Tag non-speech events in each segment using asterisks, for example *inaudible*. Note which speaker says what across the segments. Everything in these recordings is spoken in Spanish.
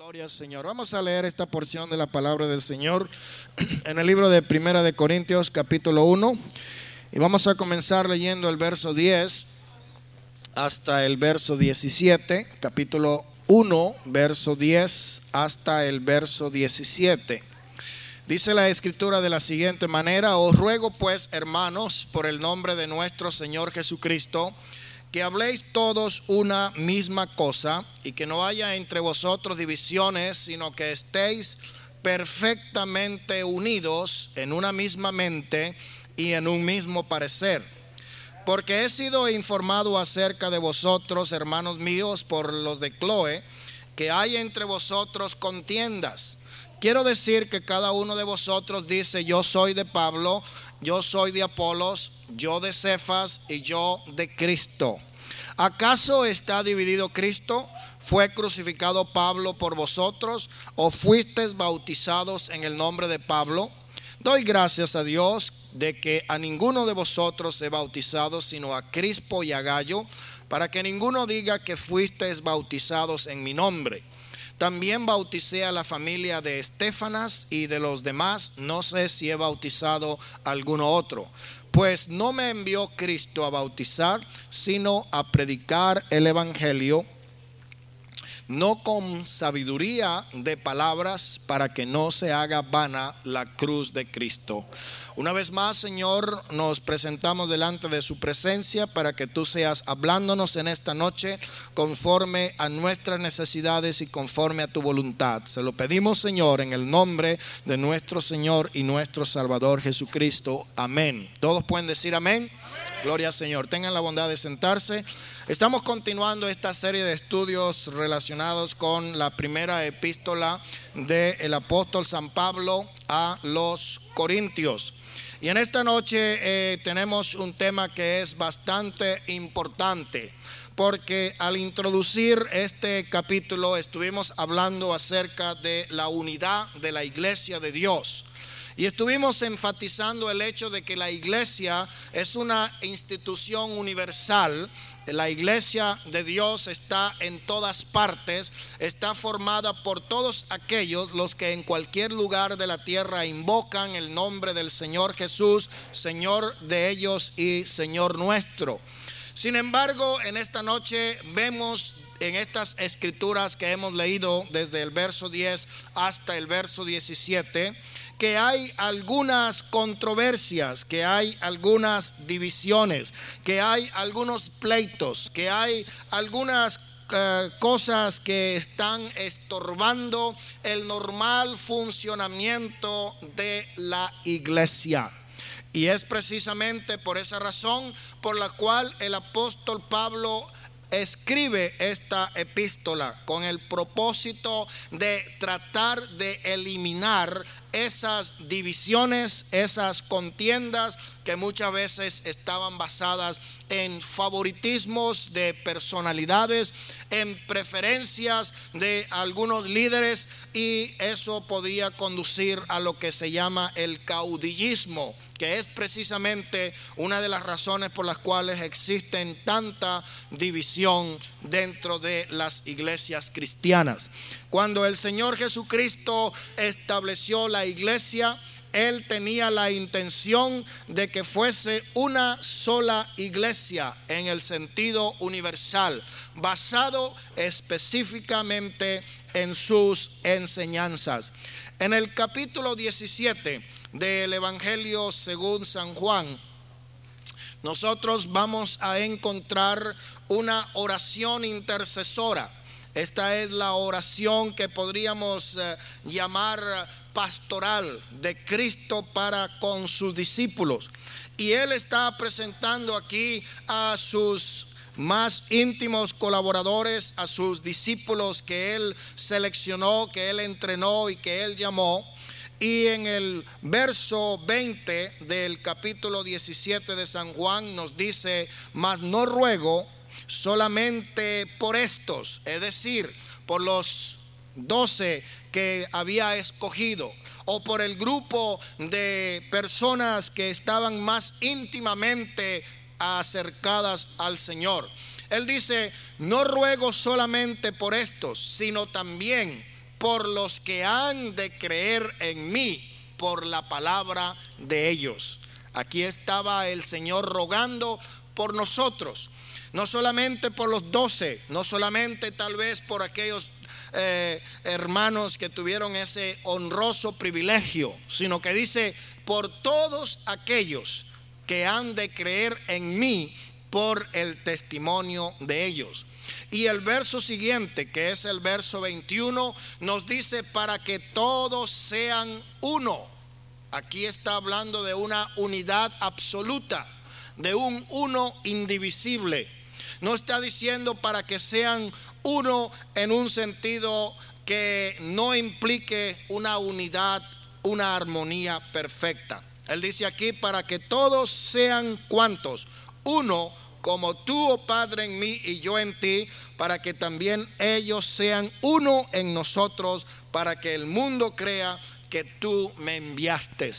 Speaker 1: Gloria al Señor. Vamos a leer esta porción de la palabra del Señor *clears throat* en el libro de Primera de Corintios capítulo 1 y vamos a comenzar leyendo el verso 10 hasta el verso 17, capítulo 1, verso 10 hasta el verso 17. Dice la escritura de la siguiente manera, os ruego pues, hermanos, por el nombre de nuestro Señor Jesucristo, que habléis todos una misma cosa y que no haya entre vosotros divisiones, sino que estéis perfectamente unidos en una misma mente y en un mismo parecer. Porque he sido informado acerca de vosotros, hermanos míos, por los de Chloe, que hay entre vosotros contiendas. Quiero decir que cada uno de vosotros dice, yo soy de Pablo, yo soy de Apolos, yo de Cefas y yo de Cristo. ¿Acaso está dividido Cristo? ¿Fue crucificado Pablo por vosotros o fuisteis bautizados en el nombre de Pablo? Doy gracias a Dios de que a ninguno de vosotros he bautizado, sino a Crispo y a Gallo, para que ninguno diga que fuisteis bautizados en mi nombre. También bauticé a la familia de Estefanas y de los demás, no sé si he bautizado a alguno otro. Pues no me envió Cristo a bautizar, sino a predicar el Evangelio, no con sabiduría de palabras, para que no se haga vana la cruz de Cristo. Una vez más, Señor, nos presentamos delante de su presencia para que tú seas hablándonos en esta noche conforme a nuestras necesidades y conforme a tu voluntad. Se lo pedimos, Señor, en el nombre de nuestro Señor y nuestro Salvador Jesucristo. Amén. Todos pueden decir amén. Gloria al Señor. Tengan la bondad de sentarse. Estamos continuando esta serie de estudios relacionados con la primera epístola del apóstol San Pablo a los Corintios. Y en esta noche eh, tenemos un tema que es bastante importante, porque al introducir este capítulo estuvimos hablando acerca de la unidad de la iglesia de Dios. Y estuvimos enfatizando el hecho de que la iglesia es una institución universal la iglesia de Dios está en todas partes, está formada por todos aquellos los que en cualquier lugar de la tierra invocan el nombre del Señor Jesús, Señor de ellos y Señor nuestro. Sin embargo, en esta noche vemos en estas escrituras que hemos leído desde el verso 10 hasta el verso 17, que hay algunas controversias, que hay algunas divisiones, que hay algunos pleitos, que hay algunas eh, cosas que están estorbando el normal funcionamiento de la iglesia. Y es precisamente por esa razón por la cual el apóstol Pablo escribe esta epístola con el propósito de tratar de eliminar esas divisiones, esas contiendas que muchas veces estaban basadas en favoritismos de personalidades, en preferencias de algunos líderes y eso podía conducir a lo que se llama el caudillismo, que es precisamente una de las razones por las cuales existen tanta división dentro de las iglesias cristianas. Cuando el Señor Jesucristo estableció la iglesia, Él tenía la intención de que fuese una sola iglesia en el sentido universal, basado específicamente en sus enseñanzas. En el capítulo 17 del Evangelio según San Juan, nosotros vamos a encontrar una oración intercesora esta es la oración que podríamos eh, llamar pastoral de Cristo para con sus discípulos. Y Él está presentando aquí a sus más íntimos colaboradores, a sus discípulos que Él seleccionó, que Él entrenó y que Él llamó. Y en el verso 20 del capítulo 17 de San Juan nos dice, mas no ruego solamente por estos, es decir, por los doce que había escogido o por el grupo de personas que estaban más íntimamente acercadas al Señor. Él dice, no ruego solamente por estos, sino también por los que han de creer en mí por la palabra de ellos. Aquí estaba el Señor rogando por nosotros, no solamente por los doce, no solamente tal vez por aquellos eh, hermanos que tuvieron ese honroso privilegio, sino que dice, por todos aquellos que han de creer en mí por el testimonio de ellos. Y el verso siguiente, que es el verso 21, nos dice para que todos sean uno. Aquí está hablando de una unidad absoluta, de un uno indivisible. No está diciendo para que sean uno en un sentido que no implique una unidad, una armonía perfecta. Él dice aquí para que todos sean cuantos, uno como tú, oh Padre, en mí y yo en ti, para que también ellos sean uno en nosotros, para que el mundo crea que tú me enviaste.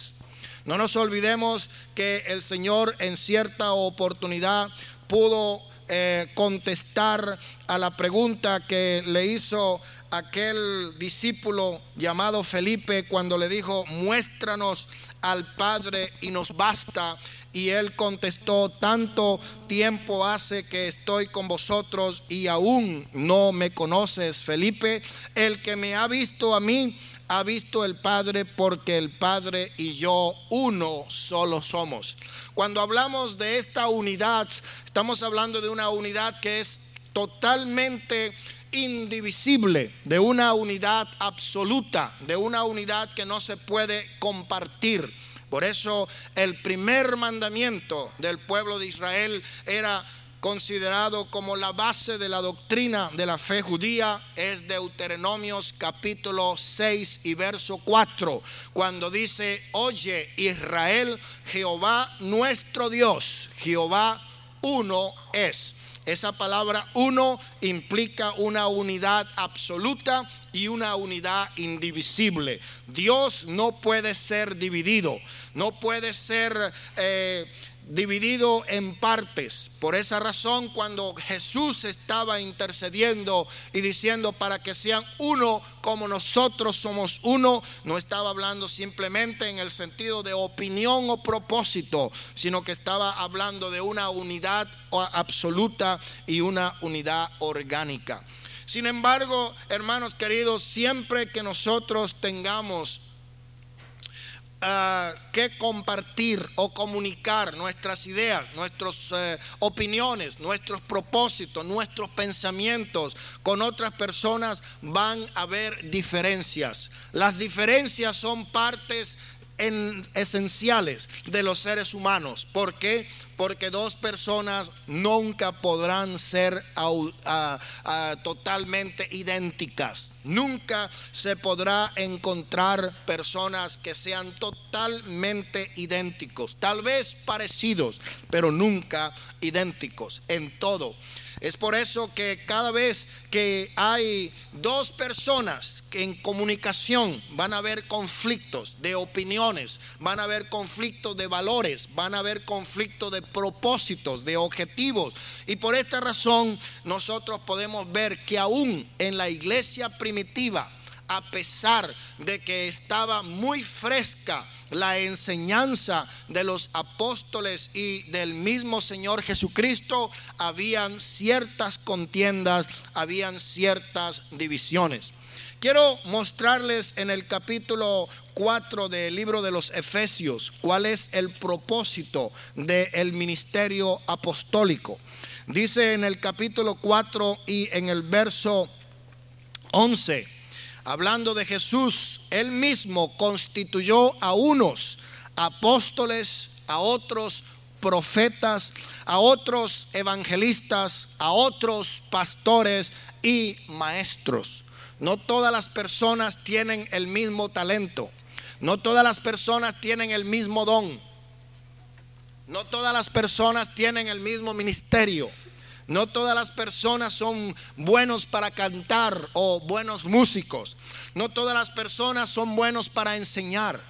Speaker 1: No nos olvidemos que el Señor en cierta oportunidad pudo eh, contestar a la pregunta que le hizo aquel discípulo llamado Felipe cuando le dijo, muéstranos al Padre y nos basta. Y él contestó, tanto tiempo hace que estoy con vosotros y aún no me conoces, Felipe. El que me ha visto a mí, ha visto el Padre porque el Padre y yo uno solo somos. Cuando hablamos de esta unidad, estamos hablando de una unidad que es totalmente indivisible, de una unidad absoluta, de una unidad que no se puede compartir. Por eso el primer mandamiento del pueblo de Israel era considerado como la base de la doctrina de la fe judía es Deuteronomios capítulo 6 y verso 4, cuando dice, oye Israel, Jehová nuestro Dios, Jehová uno es. Esa palabra uno implica una unidad absoluta y una unidad indivisible. Dios no puede ser dividido, no puede ser... Eh, dividido en partes. Por esa razón, cuando Jesús estaba intercediendo y diciendo para que sean uno como nosotros somos uno, no estaba hablando simplemente en el sentido de opinión o propósito, sino que estaba hablando de una unidad absoluta y una unidad orgánica. Sin embargo, hermanos queridos, siempre que nosotros tengamos Ah, que compartir o comunicar nuestras ideas, nuestras eh, opiniones, nuestros propósitos, nuestros pensamientos con otras personas, van a haber diferencias. Las diferencias son partes esenciales de los seres humanos. ¿Por qué? Porque dos personas nunca podrán ser totalmente idénticas. Nunca se podrá encontrar personas que sean totalmente idénticos. Tal vez parecidos, pero nunca idénticos en todo. Es por eso que cada vez que hay dos personas que en comunicación van a haber conflictos de opiniones, van a haber conflictos de valores, van a haber conflictos de propósitos, de objetivos. Y por esta razón nosotros podemos ver que aún en la iglesia primitiva, a pesar de que estaba muy fresca la enseñanza de los apóstoles y del mismo Señor Jesucristo, habían ciertas contiendas, habían ciertas divisiones. Quiero mostrarles en el capítulo 4 del libro de los Efesios cuál es el propósito del ministerio apostólico. Dice en el capítulo 4 y en el verso 11 hablando de Jesús, él mismo constituyó a unos apóstoles, a otros profetas, a otros evangelistas, a otros pastores y maestros. No todas las personas tienen el mismo talento. No todas las personas tienen el mismo don. No todas las personas tienen el mismo ministerio. No todas las personas son buenos para cantar o buenos músicos. No todas las personas son buenos para enseñar.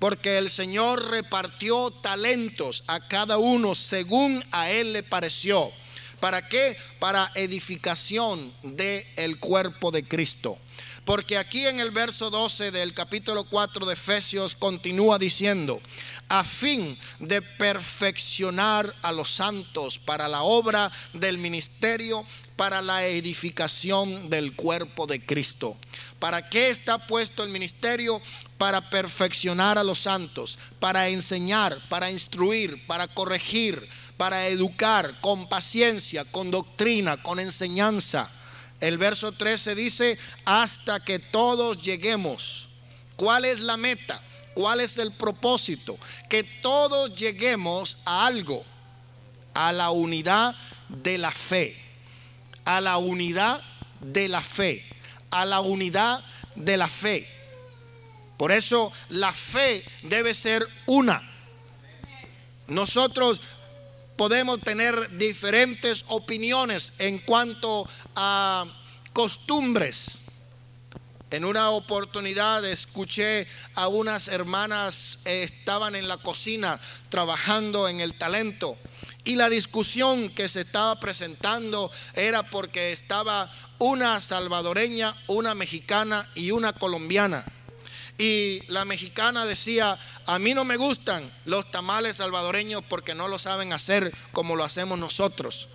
Speaker 1: Porque el Señor repartió talentos a cada uno según a Él le pareció. ¿Para qué? Para edificación del el cuerpo de Cristo Porque aquí en el verso 12 del capítulo 4 de Efesios continúa diciendo, a fin de perfeccionar a los santos para la obra del ministerio, para la edificación del cuerpo de Cristo. ¿Para qué está puesto el ministerio? Para perfeccionar a los santos, para enseñar, para instruir, para corregir, para educar con paciencia, con doctrina, con enseñanza. El verso 13 dice, hasta que todos lleguemos. ¿Cuál es la meta? ¿Cuál es el propósito? Que todos lleguemos a algo, a la unidad de la fe, a la unidad de la fe, a la unidad de la fe. Por eso la fe debe ser una. Nosotros podemos tener diferentes opiniones en cuanto a costumbres en una oportunidad escuché a unas hermanas, eh, estaban en la cocina trabajando en el talento. Y la discusión que se estaba presentando era porque estaba una salvadoreña, una mexicana y una colombiana. Y la mexicana decía, a mí no me gustan los tamales salvadoreños porque no lo saben hacer como lo hacemos nosotros.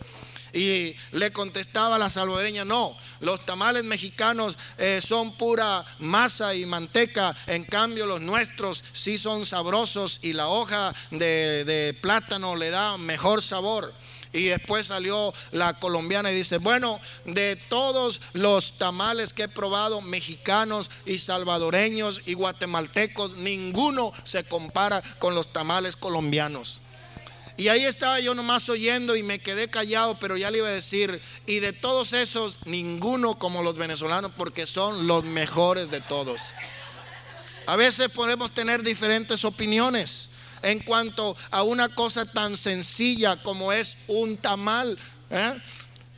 Speaker 1: Y le contestaba la salvadoreña, no, los tamales mexicanos eh, son pura masa y manteca, en cambio los nuestros sí son sabrosos y la hoja de, de plátano le da mejor sabor. Y después salió la colombiana y dice, bueno, de todos los tamales que he probado, mexicanos y salvadoreños y guatemaltecos, ninguno se compara con los tamales colombianos. Y ahí estaba yo nomás oyendo y me quedé callado, pero ya le iba a decir, y de todos esos, ninguno como los venezolanos, porque son los mejores de todos. A veces podemos tener diferentes opiniones en cuanto a una cosa tan sencilla como es un tamal. ¿eh?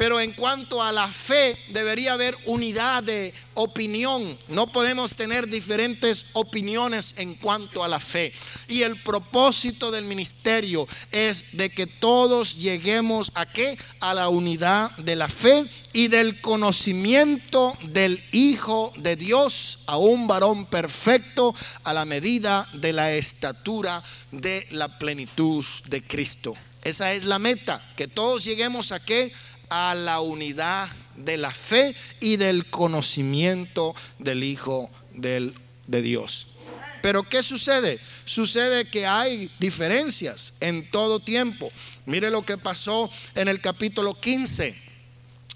Speaker 1: Pero en cuanto a la fe, debería haber unidad de opinión. No podemos tener diferentes opiniones en cuanto a la fe. Y el propósito del ministerio es de que todos lleguemos a qué? A la unidad de la fe y del conocimiento del Hijo de Dios, a un varón perfecto, a la medida de la estatura de la plenitud de Cristo. Esa es la meta, que todos lleguemos a qué? A la unidad de la fe y del conocimiento del Hijo del, de Dios. Pero ¿qué sucede? Sucede que hay diferencias en todo tiempo. Mire lo que pasó en el capítulo 15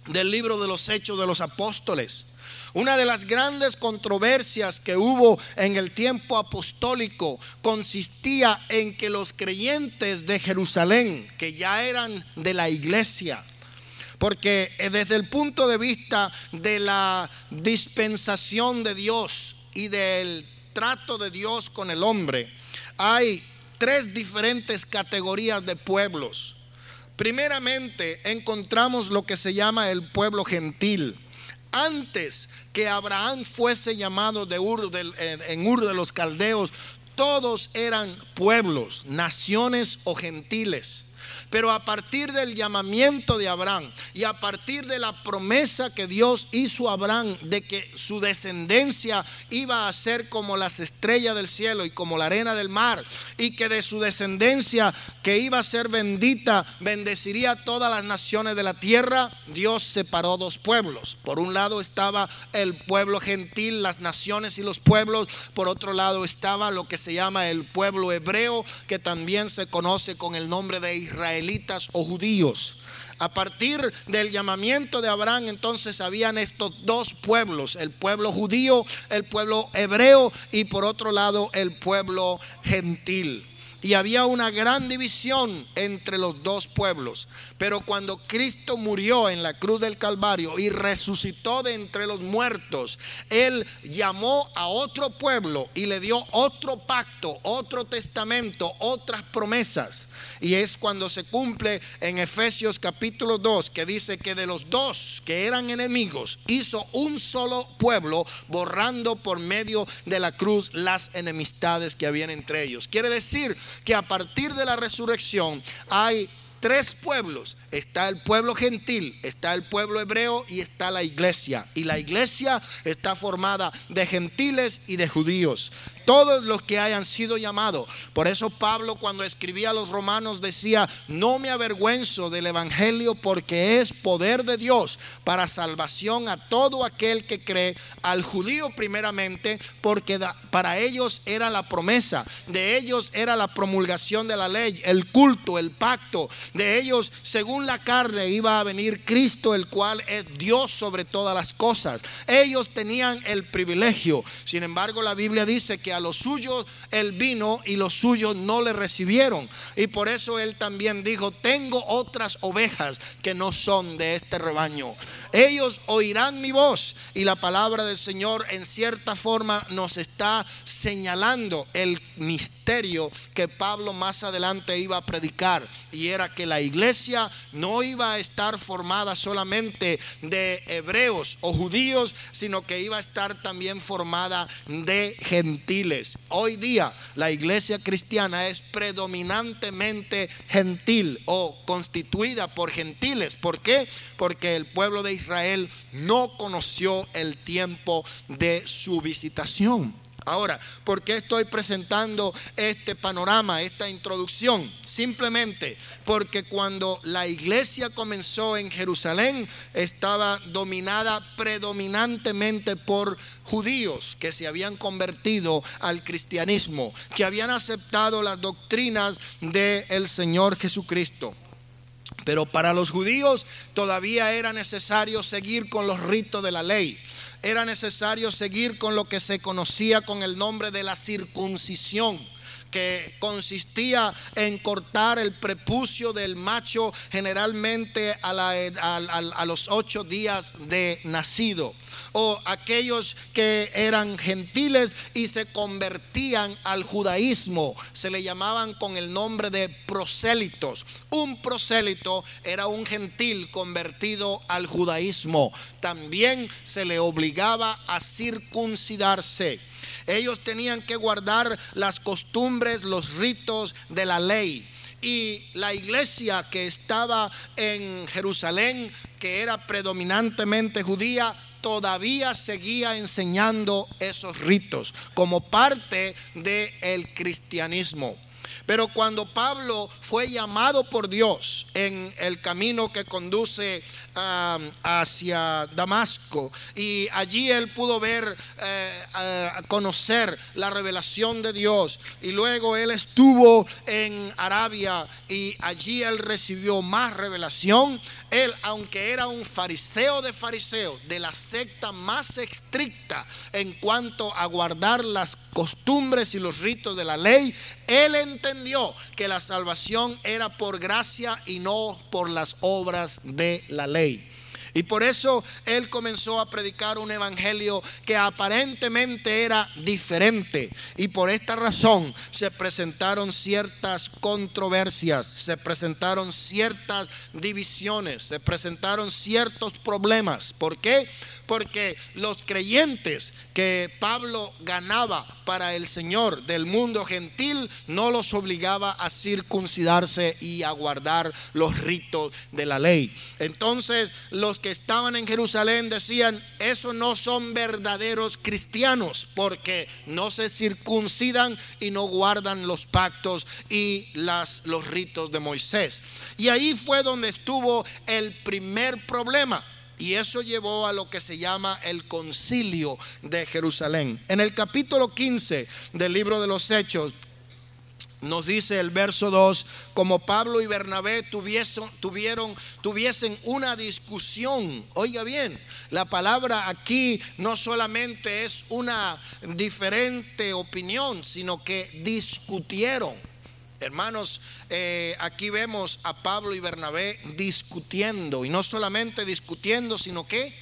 Speaker 1: del libro de los Hechos de los Apóstoles. Una de las grandes controversias que hubo en el tiempo apostólico consistía en que los creyentes de Jerusalén, que ya eran de la iglesia, porque eh, desde el punto de vista de la dispensación de Dios y del trato de Dios con el hombre, hay tres diferentes categorías de pueblos. Primeramente encontramos lo que se llama el pueblo gentil. Antes que Abraham fuese llamado de Ur en Ur de los Caldeos, todos eran pueblos, naciones o gentiles. Pero a partir del llamamiento de Abraham y a partir de la promesa que Dios hizo a Abraham de que su descendencia iba a ser como las estrellas del cielo y como la arena del mar y que de su descendencia que iba a ser bendita bendeciría a todas las naciones de la tierra, Dios separó dos pueblos. Por un lado estaba el pueblo gentil, las naciones y los pueblos. Por otro lado estaba lo que se llama el pueblo hebreo, que también se conoce con el nombre de Israel o judíos. A partir del llamamiento de Abraham, entonces habían estos dos pueblos, el pueblo judío, el pueblo hebreo y por otro lado el pueblo gentil y había una gran división entre los dos pueblos. Pero cuando Cristo murió en la cruz del Calvario y resucitó de entre los muertos, Él llamó a otro pueblo y le dio otro pacto, otro testamento, otras promesas. Y es cuando se cumple en Efesios capítulo 2 que dice que de los dos que eran enemigos hizo un solo pueblo borrando por medio de la cruz las enemistades que habían entre ellos. Quiere decir que a partir de la resurrección hay tres pueblos. Está el pueblo gentil, está el pueblo hebreo y está la iglesia. Y la iglesia está formada de gentiles y de judíos todos los que hayan sido llamados. Por eso Pablo cuando escribía a los romanos decía, no me avergüenzo del Evangelio porque es poder de Dios para salvación a todo aquel que cree, al judío primeramente, porque para ellos era la promesa, de ellos era la promulgación de la ley, el culto, el pacto, de ellos según la carne iba a venir Cristo, el cual es Dios sobre todas las cosas. Ellos tenían el privilegio, sin embargo la Biblia dice que a los suyos él vino y los suyos no le recibieron. Y por eso él también dijo, tengo otras ovejas que no son de este rebaño. Ellos oirán mi voz y la palabra del Señor en cierta forma nos está señalando el misterio que Pablo más adelante iba a predicar. Y era que la iglesia no iba a estar formada solamente de hebreos o judíos, sino que iba a estar también formada de gentiles Hoy día la iglesia cristiana es predominantemente gentil o constituida por gentiles. ¿Por qué? Porque el pueblo de Israel no conoció el tiempo de su visitación. Ahora, ¿por qué estoy presentando este panorama, esta introducción? Simplemente porque cuando la iglesia comenzó en Jerusalén estaba dominada predominantemente por judíos que se habían convertido al cristianismo, que habían aceptado las doctrinas del Señor Jesucristo. Pero para los judíos todavía era necesario seguir con los ritos de la ley. Era necesario seguir con lo que se conocía con el nombre de la circuncisión que consistía en cortar el prepucio del macho generalmente a, los ocho días de nacido o aquellos que eran gentiles y se convertían al judaísmo. Se le llamaban con el nombre de prosélitos. Un prosélito era un gentil convertido al judaísmo. También se le obligaba a circuncidarse. Ellos tenían que guardar las costumbres, los ritos de la ley y la iglesia que estaba en Jerusalén, que era predominantemente judía, todavía seguía enseñando esos ritos como parte del cristianismo. Pero cuando Pablo fue llamado por Dios en el camino que conduce hacia Damasco y allí él pudo ver, eh, conocer la revelación de Dios y luego él estuvo en Arabia y allí él recibió más revelación. Él, aunque era un fariseo de fariseos, de la secta más estricta en cuanto a guardar las costumbres y los ritos de la ley, él entendió que la salvación era por gracia y no por las obras de la ley. Y por eso él comenzó a predicar un evangelio que aparentemente era diferente. Y por esta razón se presentaron ciertas controversias, se presentaron ciertas divisiones, se presentaron ciertos problemas. ¿Por qué? porque los creyentes que Pablo ganaba para el Señor del mundo gentil no los obligaba a circuncidarse y a guardar los ritos de la ley. Entonces los que estaban en Jerusalén decían, esos no son verdaderos cristianos porque no se circuncidan y no guardan los pactos y las, los ritos de Moisés. Y ahí fue donde estuvo el primer problema y eso llevó a lo que se llama el concilio de Jerusalén. En el capítulo 15 del libro de los Hechos, nos dice el verso 2, como Pablo y Bernabé tuviesen, tuvieron, tuviesen una discusión. Oiga bien, la palabra aquí no solamente es una diferente opinión, sino que discutieron. Hermanos, eh, aquí vemos a Pablo y Bernabé discutiendo, y no solamente discutiendo, sino que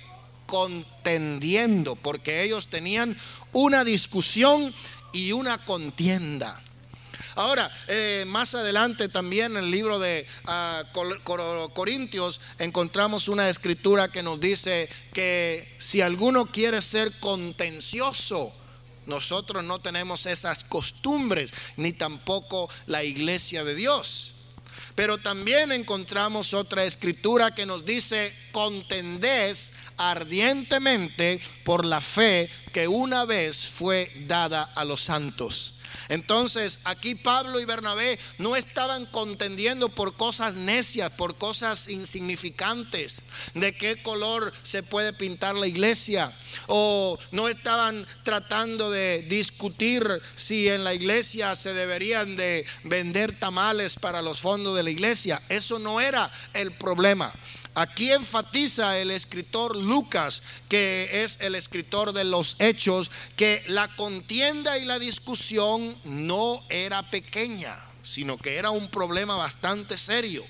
Speaker 1: contendiendo, porque ellos tenían una discusión y una contienda. Ahora, eh, más adelante también en el libro de ah, Corintios encontramos una escritura que nos dice que si alguno quiere ser contencioso, nosotros no tenemos esas costumbres, ni tampoco la iglesia de Dios. Pero también encontramos otra escritura que nos dice, contendés ardientemente por la fe que una vez fue dada a los santos. Entonces, aquí Pablo y Bernabé no estaban contendiendo por cosas necias, por cosas insignificantes, de qué color se puede pintar la iglesia, o no estaban tratando de discutir si en la iglesia se deberían de vender tamales para los fondos de la iglesia. Eso no era el problema. Aquí enfatiza el escritor Lucas, que es el escritor de los hechos, que la contienda y la discusión no era pequeña, sino que era un problema bastante serio.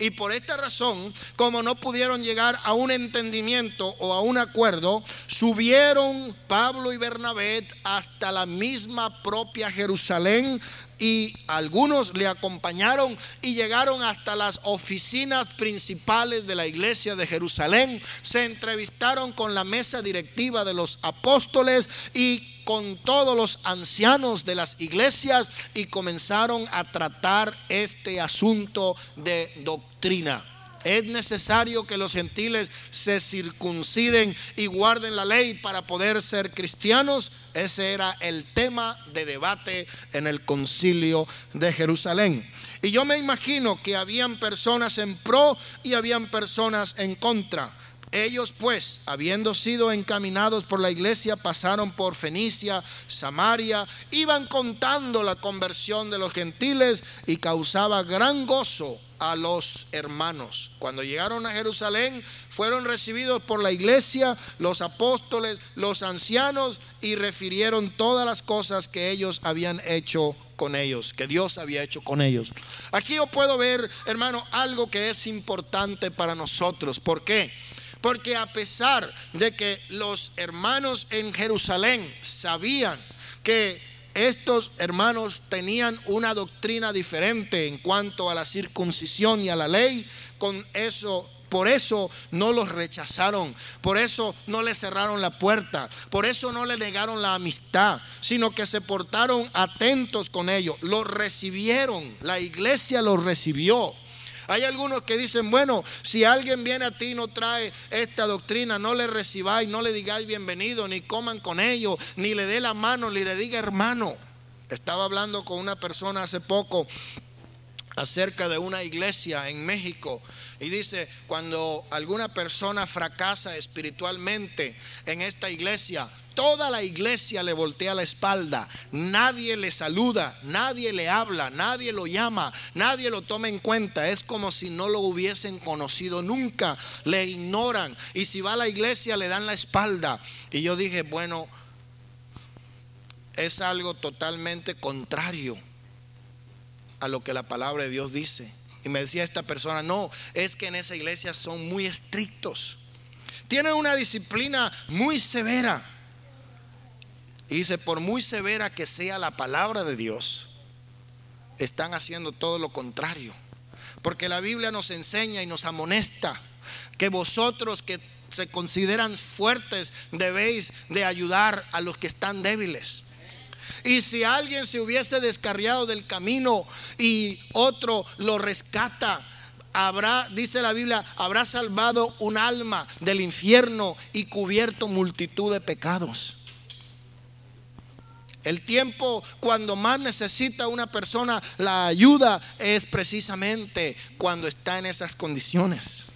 Speaker 1: Y por esta razón, como no pudieron llegar a un entendimiento o a un acuerdo, subieron Pablo y Bernabé hasta la misma propia Jerusalén y algunos le acompañaron y llegaron hasta las oficinas principales de la iglesia de Jerusalén. Se entrevistaron con la mesa directiva de los apóstoles y con todos los ancianos de las iglesias y comenzaron a tratar este asunto de doctrina. Es necesario que los gentiles se circunciden y guarden la ley para poder ser cristianos. Ese era el tema de debate en el concilio de Jerusalén. Y yo me imagino que habían personas en pro y habían personas en contra. Ellos pues, habiendo sido encaminados por la iglesia, pasaron por Fenicia, Samaria, iban contando la conversión de los gentiles y causaba gran gozo a los hermanos. Cuando llegaron a Jerusalén, fueron recibidos por la iglesia, los apóstoles, los ancianos y refirieron todas las cosas que ellos habían hecho con ellos, que Dios había hecho con ellos. Aquí yo puedo ver, hermano, algo que es importante para nosotros. ¿Por qué? Porque a pesar de que los hermanos en Jerusalén sabían que estos hermanos tenían una doctrina diferente en cuanto a la circuncisión y a la ley, con eso por eso no los rechazaron, por eso no le cerraron la puerta, por eso no le negaron la amistad, sino que se portaron atentos con ellos, los recibieron, la iglesia los recibió. Hay algunos que dicen, bueno, si alguien viene a ti y no trae esta doctrina, no le recibáis, no le digáis bienvenido, ni coman con ellos, ni le dé la mano, ni le diga hermano. Estaba hablando con una persona hace poco acerca de una iglesia en México. Y dice, cuando alguna persona fracasa espiritualmente en esta iglesia, toda la iglesia le voltea la espalda, nadie le saluda, nadie le habla, nadie lo llama, nadie lo toma en cuenta, es como si no lo hubiesen conocido nunca, le ignoran. Y si va a la iglesia le dan la espalda. Y yo dije, bueno, es algo totalmente contrario a lo que la palabra de Dios dice. Y me decía esta persona, no, es que en esa iglesia son muy estrictos. Tienen una disciplina muy severa. Y dice, por muy severa que sea la palabra de Dios, están haciendo todo lo contrario. Porque la Biblia nos enseña y nos amonesta que vosotros que se consideran fuertes debéis de ayudar a los que están débiles. Y si alguien se hubiese descarriado del camino y otro lo rescata, habrá, dice la Biblia, habrá salvado un alma del infierno y cubierto multitud de pecados. El tiempo cuando más necesita una persona la ayuda es precisamente cuando está en esas condiciones.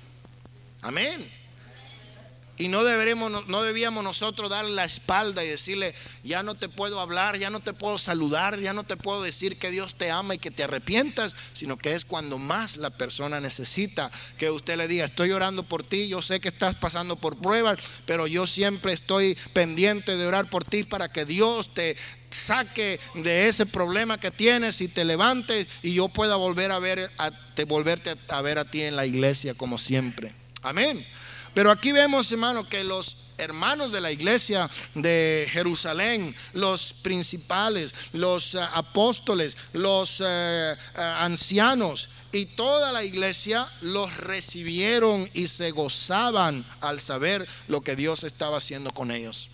Speaker 1: Amén. Y no, deberemos, no debíamos nosotros darle la espalda y decirle, ya no te puedo hablar, ya no te puedo saludar, ya no te puedo decir que Dios te ama y que te arrepientas, sino que es cuando más la persona necesita que usted le diga, estoy orando por ti, yo sé que estás pasando por pruebas, pero yo siempre estoy pendiente de orar por ti para que Dios te, saque de ese problema que tienes y te levantes y yo pueda volver a ver a, te, volverte a ver a ti en la iglesia como siempre. Amén. Pero aquí vemos, hermano, que los hermanos de la iglesia de Jerusalén, los principales, los eh, apóstoles, los eh, eh, ancianos y toda la iglesia los recibieron y se gozaban al saber lo que Dios estaba haciendo con ellos.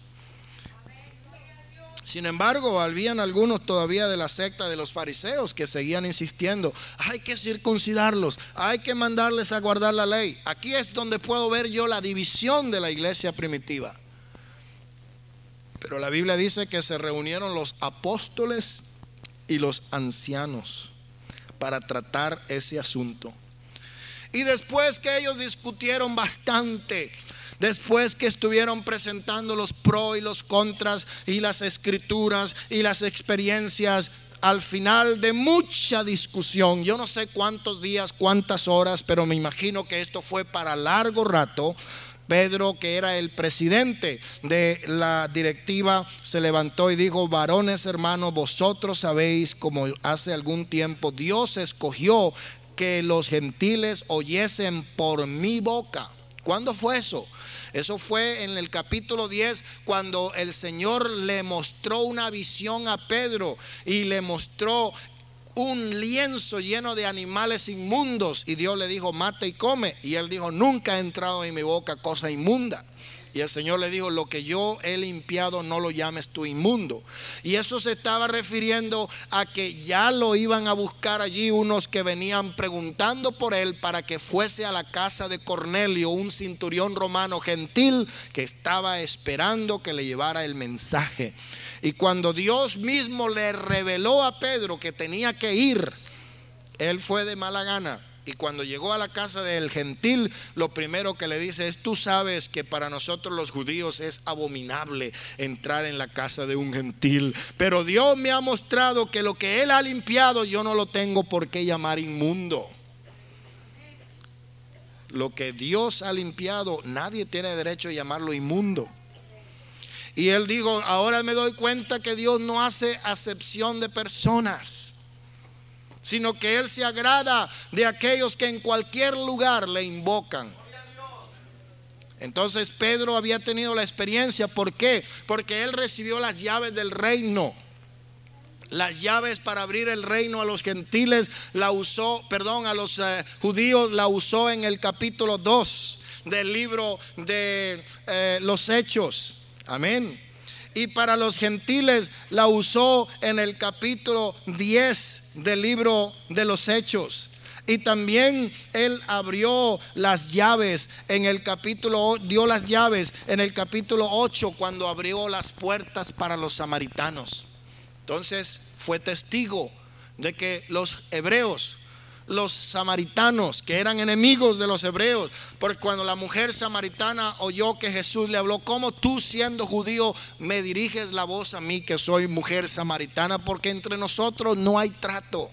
Speaker 1: Sin embargo, habían algunos todavía de la secta de los fariseos que seguían insistiendo, hay que circuncidarlos, hay que mandarles a guardar la ley. Aquí es donde puedo ver yo la división de la iglesia primitiva. Pero la Biblia dice que se reunieron los apóstoles y los ancianos para tratar ese asunto. Y después que ellos discutieron bastante, después que estuvieron presentando los pros y los contras y las escrituras y las experiencias, al final de mucha discusión, yo no sé cuántos días, cuántas horas, pero me imagino que esto fue para largo rato, Pedro, que era el presidente de la directiva, se levantó y dijo, varones hermanos, vosotros sabéis como hace algún tiempo Dios escogió que los gentiles oyesen por mi boca. ¿Cuándo fue eso? Eso fue en el capítulo 10 cuando el Señor le mostró una visión a Pedro y le mostró un lienzo lleno de animales inmundos y Dios le dijo, mata y come. Y él dijo, nunca ha entrado en mi boca cosa inmunda. Y el Señor le dijo, lo que yo he limpiado no lo llames tú inmundo. Y eso se estaba refiriendo a que ya lo iban a buscar allí unos que venían preguntando por él para que fuese a la casa de Cornelio, un cinturión romano gentil que estaba esperando que le llevara el mensaje. Y cuando Dios mismo le reveló a Pedro que tenía que ir, él fue de mala gana y cuando llegó a la casa del gentil, lo primero que le dice es, tú sabes que para nosotros los judíos es abominable entrar en la casa de un gentil, pero Dios me ha mostrado que lo que Él ha limpiado yo no lo tengo por qué llamar inmundo. Lo que Dios ha limpiado, nadie tiene derecho a llamarlo inmundo. Y él dijo, ahora me doy cuenta que Dios no hace acepción de personas sino que Él se agrada de aquellos que en cualquier lugar le invocan. Entonces Pedro había tenido la experiencia, ¿por qué? Porque él recibió las llaves del reino. Las llaves para abrir el reino a los gentiles la usó, perdón, a los eh, judíos la usó en el capítulo 2 del libro de eh, los Hechos. Amén y para los gentiles la usó en el capítulo 10 del libro de los Hechos. Y también él abrió las llaves en el capítulo, dio las llaves en el capítulo 8 cuando abrió las puertas para los samaritanos. Entonces fue testigo de que los hebreos los samaritanos, que eran enemigos de los hebreos, porque cuando la mujer samaritana oyó que Jesús le habló, ¿cómo tú siendo judío me diriges la voz a mí que soy mujer samaritana? Porque entre nosotros no hay trato.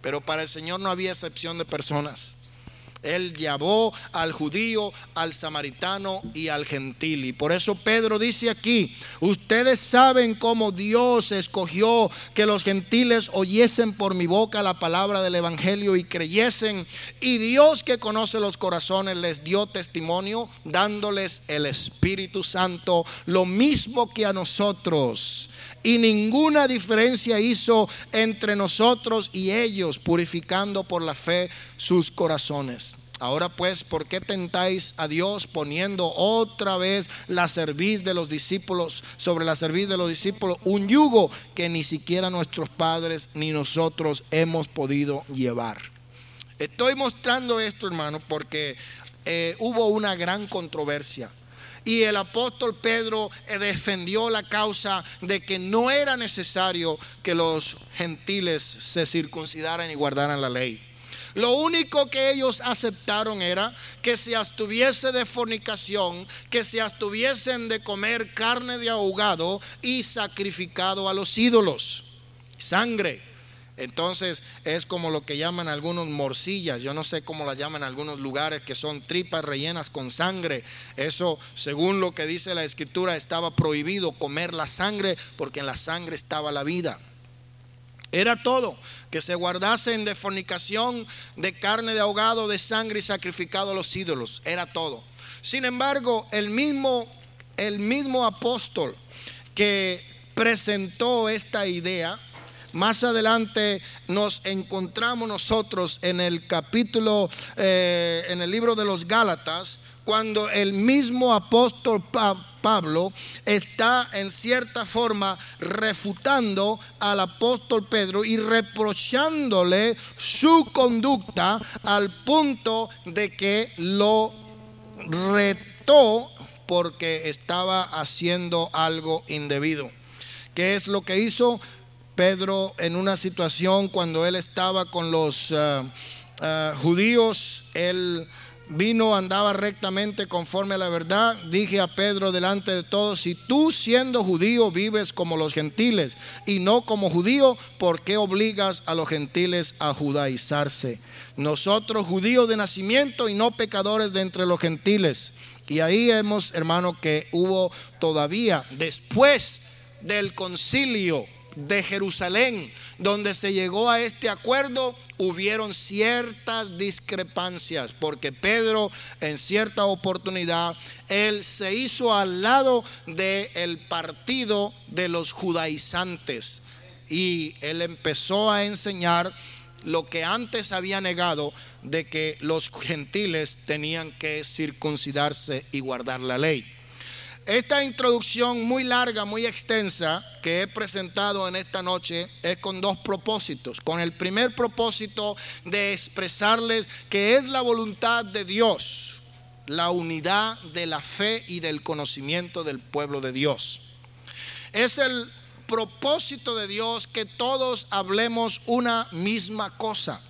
Speaker 1: Pero para el Señor no había excepción de personas. Él llamó al judío, al samaritano y al gentil. Y por eso Pedro dice aquí, ustedes saben cómo Dios escogió que los gentiles oyesen por mi boca la palabra del Evangelio y creyesen. Y Dios que conoce los corazones les dio testimonio dándoles el Espíritu Santo, lo mismo que a nosotros y ninguna diferencia hizo entre nosotros y ellos, purificando por la fe sus corazones. Ahora pues, ¿por qué tentáis a Dios poniendo otra vez la cerviz de los discípulos sobre la cerviz de los discípulos un yugo que ni siquiera nuestros padres ni nosotros hemos podido llevar? Estoy mostrando esto, hermano, porque eh, hubo una gran controversia y el apóstol Pedro eh, defendió la causa de que no era necesario que los gentiles se circuncidaran y guardaran la ley. Lo único que ellos aceptaron era que se abstuviese de fornicación, que se abstuviesen de comer carne de ahogado y sacrificado a los ídolos. Sangre. Entonces es como lo que llaman algunos morcillas, yo no sé cómo la llaman en algunos lugares, que son tripas rellenas con sangre. Eso, según lo que dice la escritura, estaba prohibido comer la sangre porque en la sangre estaba la vida. Era todo, que se guardasen de fornicación, de carne de ahogado, de sangre y sacrificado a los ídolos. Era todo. Sin embargo, el mismo, el mismo apóstol que presentó esta idea, más adelante nos encontramos nosotros en el capítulo, eh, en el libro de los Gálatas, cuando el mismo apóstol Pablo, está en cierta forma refutando al apóstol Pedro y reprochándole su conducta al punto de que lo retó porque estaba haciendo algo indebido. ¿Qué es lo que hizo Pedro en una situación cuando él estaba con los eh, eh, judíos? Él vino, andaba rectamente conforme a la verdad. Dije a Pedro delante de todos, si tú siendo judío vives como los gentiles y no como judío, ¿por qué obligas a los gentiles a judaizarse? Nosotros judíos de nacimiento y no pecadores de entre los gentiles. Y ahí hemos, hermano, que hubo todavía, después del concilio de Jerusalén, donde se llegó a este acuerdo, hubieron ciertas discrepancias, porque Pedro en cierta oportunidad, él se hizo al lado del partido de los judaizantes y él empezó a enseñar lo que antes había negado de que los gentiles tenían que circuncidarse y guardar la ley. Esta introducción muy larga, muy extensa que he presentado en esta noche es con dos propósitos. Con el primer propósito de expresarles que es la voluntad de Dios, la unidad de la fe y del conocimiento del pueblo de Dios. Es el propósito de Dios que todos hablemos una misma cosa.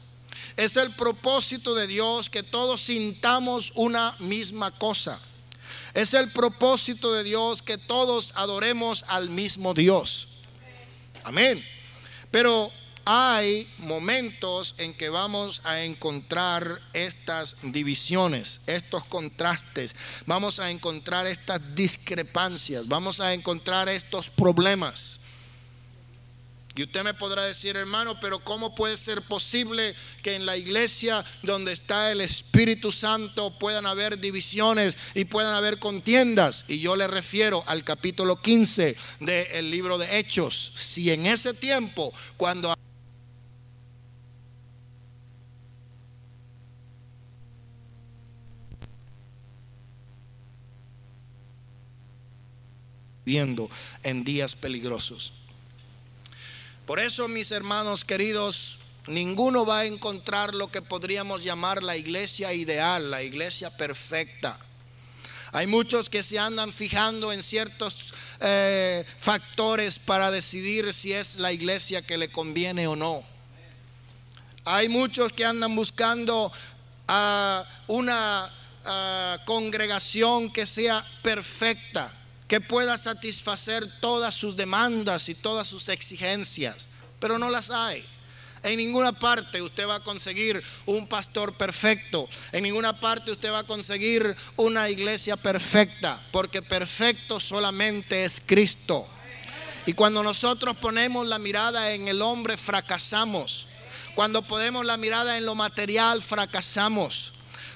Speaker 1: Es el propósito de Dios que todos sintamos una misma cosa. Es el propósito de Dios que todos adoremos al mismo Dios. Amén. Pero hay momentos en que vamos a encontrar estas divisiones, estos contrastes, vamos a encontrar estas discrepancias, vamos a encontrar estos problemas. Y usted me podrá decir, hermano, pero ¿cómo puede ser posible que en la iglesia donde está el Espíritu Santo puedan haber divisiones y puedan haber contiendas? Y yo le refiero al capítulo 15 del libro de Hechos. Si en ese tiempo, cuando... viendo en días peligrosos. Por eso, mis hermanos queridos, ninguno va a encontrar lo que podríamos llamar la iglesia ideal, la iglesia perfecta. Hay muchos que se andan fijando en ciertos eh, factores para decidir si es la iglesia que le conviene o no. Hay muchos que andan buscando a una congregación que sea perfecta que pueda satisfacer todas sus demandas y todas sus exigencias, pero no las hay. En ninguna parte usted va a conseguir un pastor perfecto. En ninguna parte usted va a conseguir una iglesia perfecta, porque perfecto solamente es Cristo. Y cuando nosotros ponemos la mirada en el hombre, fracasamos. Cuando ponemos la mirada en lo material, fracasamos.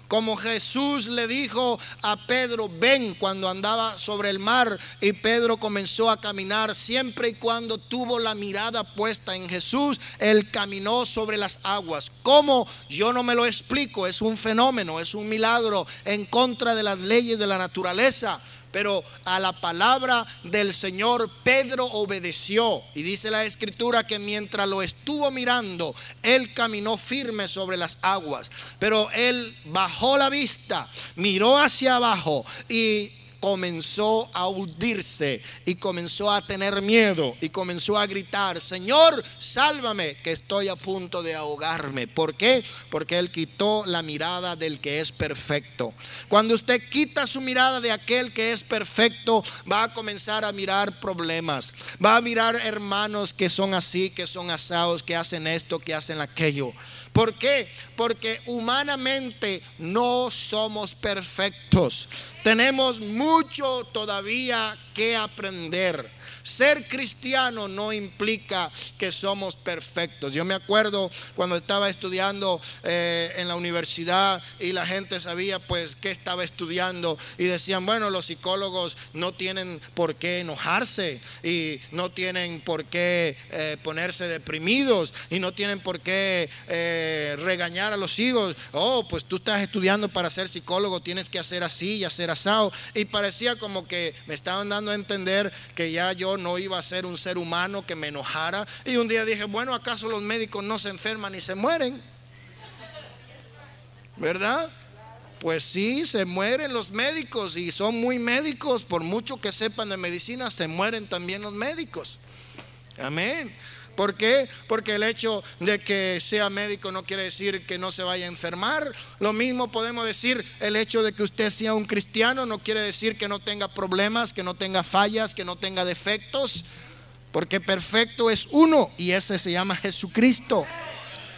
Speaker 1: Como Jesús le dijo a Pedro, ven cuando andaba sobre el mar y Pedro comenzó a caminar, siempre y cuando tuvo la mirada puesta en Jesús, él caminó sobre las aguas. ¿Cómo? Yo no me lo explico, es un fenómeno, es un milagro en contra de las leyes de la naturaleza. Pero a la palabra del Señor Pedro obedeció. Y dice la escritura que mientras lo estuvo mirando, él caminó firme sobre las aguas. Pero él bajó la vista, miró hacia abajo y comenzó a hundirse y comenzó a tener miedo y comenzó a gritar, Señor, sálvame, que estoy a punto de ahogarme. ¿Por qué? Porque Él quitó la mirada del que es perfecto. Cuando usted quita su mirada de aquel que es perfecto, va a comenzar a mirar problemas, va a mirar hermanos que son así, que son asados, que hacen esto, que hacen aquello. ¿Por qué? Porque humanamente no somos perfectos. Tenemos mucho todavía que aprender. Ser cristiano no implica que somos perfectos. Yo me acuerdo cuando estaba estudiando eh, en la universidad y la gente sabía pues qué estaba estudiando y decían, bueno, los psicólogos no tienen por qué enojarse y no tienen por qué eh, ponerse deprimidos y no tienen por qué eh, regañar a los hijos. Oh, pues tú estás estudiando para ser psicólogo, tienes que hacer así y hacer asado. Y parecía como que me estaban dando a entender que ya yo no iba a ser un ser humano que me enojara. Y un día dije, bueno, ¿acaso los médicos no se enferman y se mueren? ¿Verdad? Pues sí, se mueren los médicos y son muy médicos, por mucho que sepan de medicina, se mueren también los médicos. Amén. ¿Por qué? Porque el hecho de que sea médico no quiere decir que no se vaya a enfermar. Lo mismo podemos decir, el hecho de que usted sea un cristiano no quiere decir que no tenga problemas, que no tenga fallas, que no tenga defectos. Porque perfecto es uno y ese se llama Jesucristo.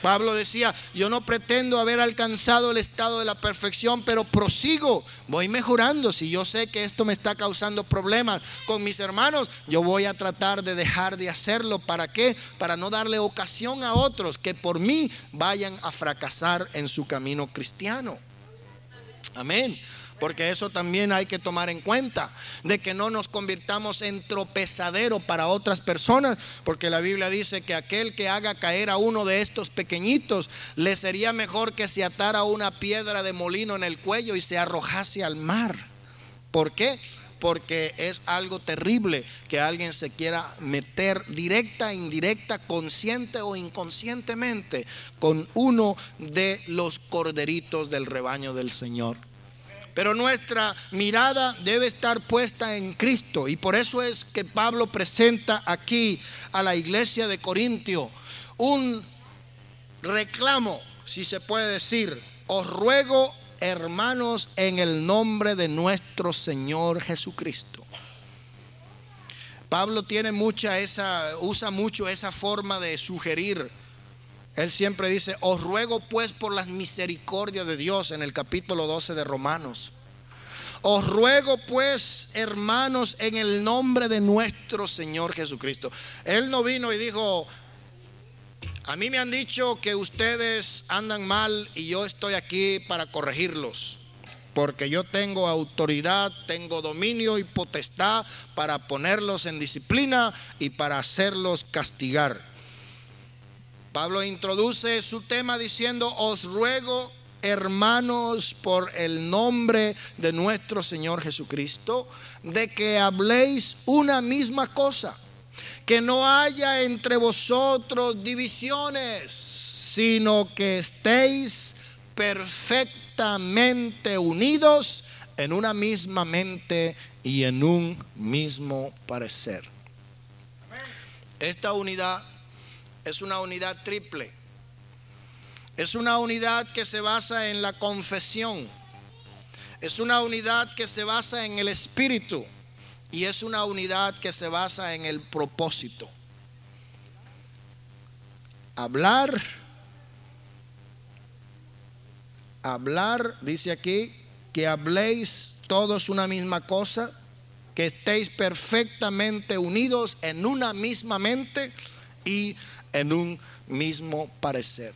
Speaker 1: Pablo decía, yo no pretendo haber alcanzado el estado de la perfección, pero prosigo, voy mejorando. Si yo sé que esto me está causando problemas con mis hermanos, yo voy a tratar de dejar de hacerlo. ¿Para qué? Para no darle ocasión a otros que por mí vayan a fracasar en su camino cristiano. Amén. Porque eso también hay que tomar en cuenta, de que no nos convirtamos en tropezadero para otras personas, porque la Biblia dice que aquel que haga caer a uno de estos pequeñitos, le sería mejor que se atara una piedra de molino en el cuello y se arrojase al mar. ¿Por qué? Porque es algo terrible que alguien se quiera meter directa, indirecta, consciente o inconscientemente con uno de los corderitos del rebaño del Señor. Pero nuestra mirada debe estar puesta en Cristo. Y por eso es que Pablo presenta aquí a la iglesia de Corintio un reclamo, si se puede decir. Os ruego, hermanos, en el nombre de nuestro Señor Jesucristo. Pablo tiene mucha esa, usa mucho esa forma de sugerir él siempre dice, os ruego pues por las misericordias de Dios en el capítulo 12 de Romanos. Os ruego pues, hermanos, en el nombre de nuestro Señor Jesucristo. Él no vino y dijo, a mí me han dicho que ustedes andan mal y yo estoy aquí para corregirlos. Porque yo tengo autoridad, tengo dominio y potestad para ponerlos en disciplina y para hacerlos castigar. Pablo introduce su tema diciendo, os ruego hermanos por el nombre de nuestro Señor Jesucristo, de que habléis una misma cosa, que no haya entre vosotros divisiones, sino que estéis perfectamente unidos en una misma mente y en un mismo parecer. Esta unidad es una unidad triple. Es una unidad que se basa en la confesión. Es una unidad que se basa en el espíritu. Y es una unidad que se basa en el propósito. Hablar, hablar, dice aquí, que habléis todos una misma cosa, que estéis perfectamente unidos en una misma mente y en un mismo parecer.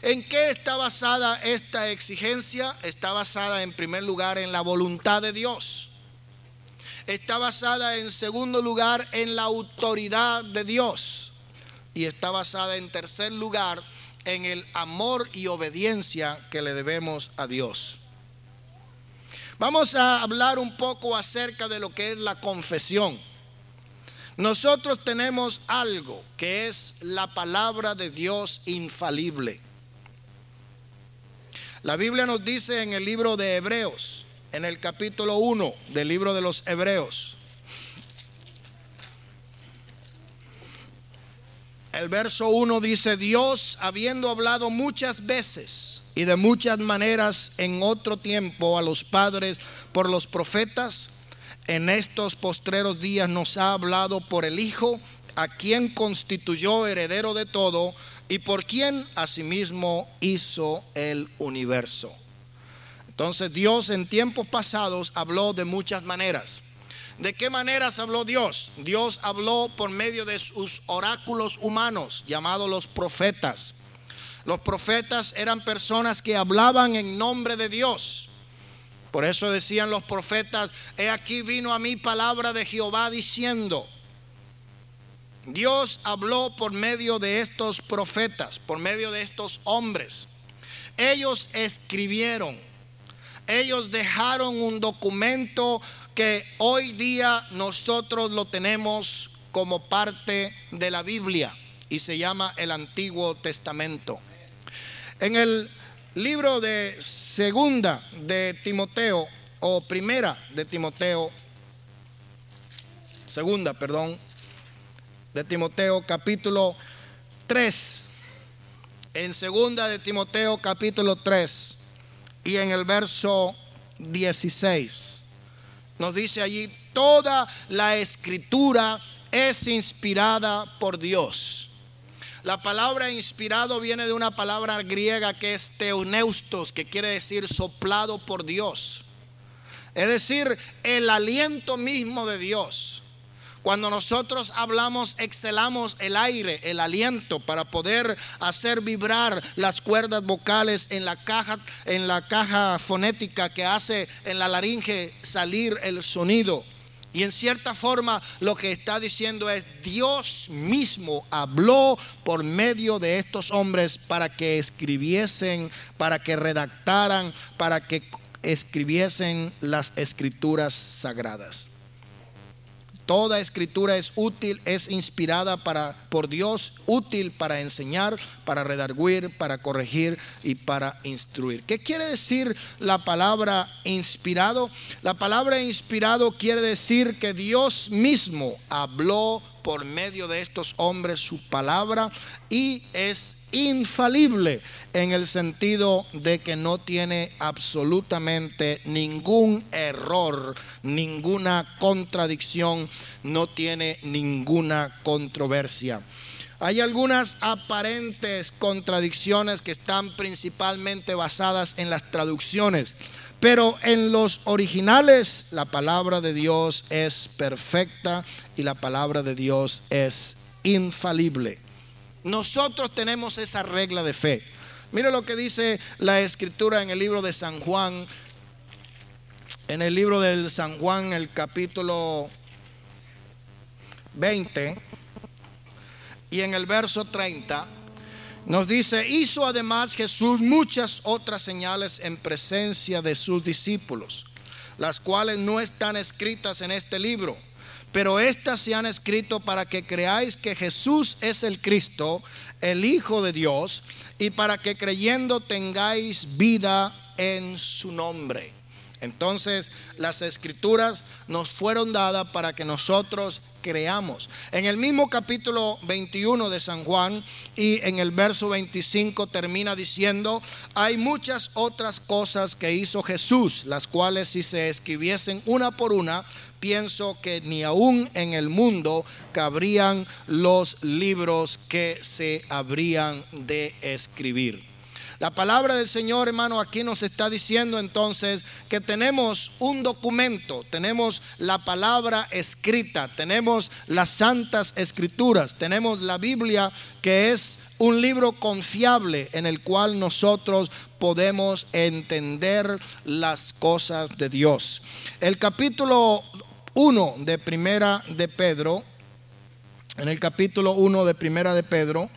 Speaker 1: ¿En qué está basada esta exigencia? Está basada en primer lugar en la voluntad de Dios. Está basada en segundo lugar en la autoridad de Dios. Y está basada en tercer lugar en el amor y obediencia que le debemos a Dios. Vamos a hablar un poco acerca de lo que es la confesión. Nosotros tenemos algo que es la palabra de Dios infalible. La Biblia nos dice en el libro de Hebreos, en el capítulo 1 del libro de los Hebreos, el verso 1 dice, Dios habiendo hablado muchas veces y de muchas maneras en otro tiempo a los padres por los profetas, en estos postreros días nos ha hablado por el Hijo, a quien constituyó heredero de todo y por quien asimismo hizo el universo. Entonces Dios en tiempos pasados habló de muchas maneras. ¿De qué maneras habló Dios? Dios habló por medio de sus oráculos humanos, llamados los profetas. Los profetas eran personas que hablaban en nombre de Dios. Por eso decían los profetas, he aquí vino a mí palabra de Jehová diciendo, Dios habló por medio de estos profetas, por medio de estos hombres. Ellos escribieron, ellos dejaron un documento que hoy día nosotros lo tenemos como parte de la Biblia y se llama el Antiguo Testamento. En el libro de segunda de Timoteo o primera de Timoteo, segunda, perdón, de Timoteo capítulo 3, en segunda de Timoteo capítulo 3 y en el verso 16 nos dice allí, toda la escritura es inspirada por Dios. La palabra inspirado viene de una palabra griega que es teoneustos, que quiere decir soplado por Dios. Es decir, el aliento mismo de Dios. Cuando nosotros hablamos, exhalamos el aire, el aliento para poder hacer vibrar las cuerdas vocales en la caja, en la caja fonética que hace en la laringe salir el sonido. Y en cierta forma lo que está diciendo es, Dios mismo habló por medio de estos hombres para que escribiesen, para que redactaran, para que escribiesen las escrituras sagradas. Toda escritura es útil, es inspirada para, por Dios, útil para enseñar, para redarguir, para corregir y para instruir. ¿Qué quiere decir la palabra inspirado? La palabra inspirado quiere decir que Dios mismo habló por medio de estos hombres su palabra y es infalible en el sentido de que no tiene absolutamente ningún error, ninguna contradicción, no tiene ninguna controversia. Hay algunas aparentes contradicciones que están principalmente basadas en las traducciones, pero en los originales la palabra de Dios es perfecta y la palabra de Dios es infalible. Nosotros tenemos esa regla de fe. Mire lo que dice la escritura en el libro de San Juan, en el libro del San Juan, el capítulo 20 y en el verso 30. Nos dice, hizo además Jesús muchas otras señales en presencia de sus discípulos, las cuales no están escritas en este libro pero estas se han escrito para que creáis que Jesús es el Cristo, el Hijo de Dios, y para que creyendo tengáis vida en su nombre. Entonces las escrituras nos fueron dadas para que nosotros creamos. En el mismo capítulo 21 de San Juan y en el verso 25 termina diciendo, hay muchas otras cosas que hizo Jesús, las cuales si se escribiesen una por una, pienso que ni aún en el mundo cabrían los libros que se habrían de escribir. La palabra del Señor, hermano, aquí nos está diciendo entonces que tenemos un documento, tenemos la palabra escrita, tenemos las santas escrituras, tenemos la Biblia que es un libro confiable en el cual nosotros podemos entender las cosas de Dios. El capítulo 1 de Primera de Pedro, en el capítulo 1 de Primera de Pedro,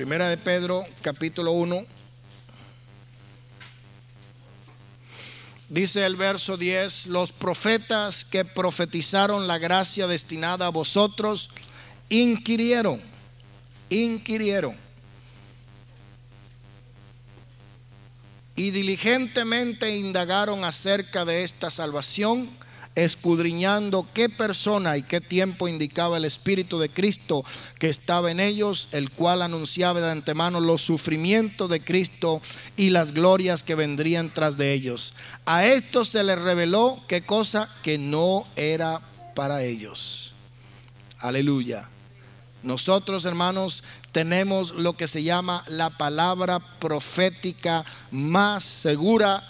Speaker 1: Primera de Pedro, capítulo 1, dice el verso 10, los profetas que profetizaron la gracia destinada a vosotros, inquirieron, inquirieron y diligentemente indagaron acerca de esta salvación, escudriñando qué persona y qué tiempo indicaba el Espíritu de Cristo que estaba en ellos, el cual anunciaba de antemano los sufrimientos de Cristo y las glorias que vendrían tras de ellos. A esto se les reveló qué cosa que no era para ellos. Aleluya. Nosotros, hermanos, tenemos lo que se llama la palabra profética más segura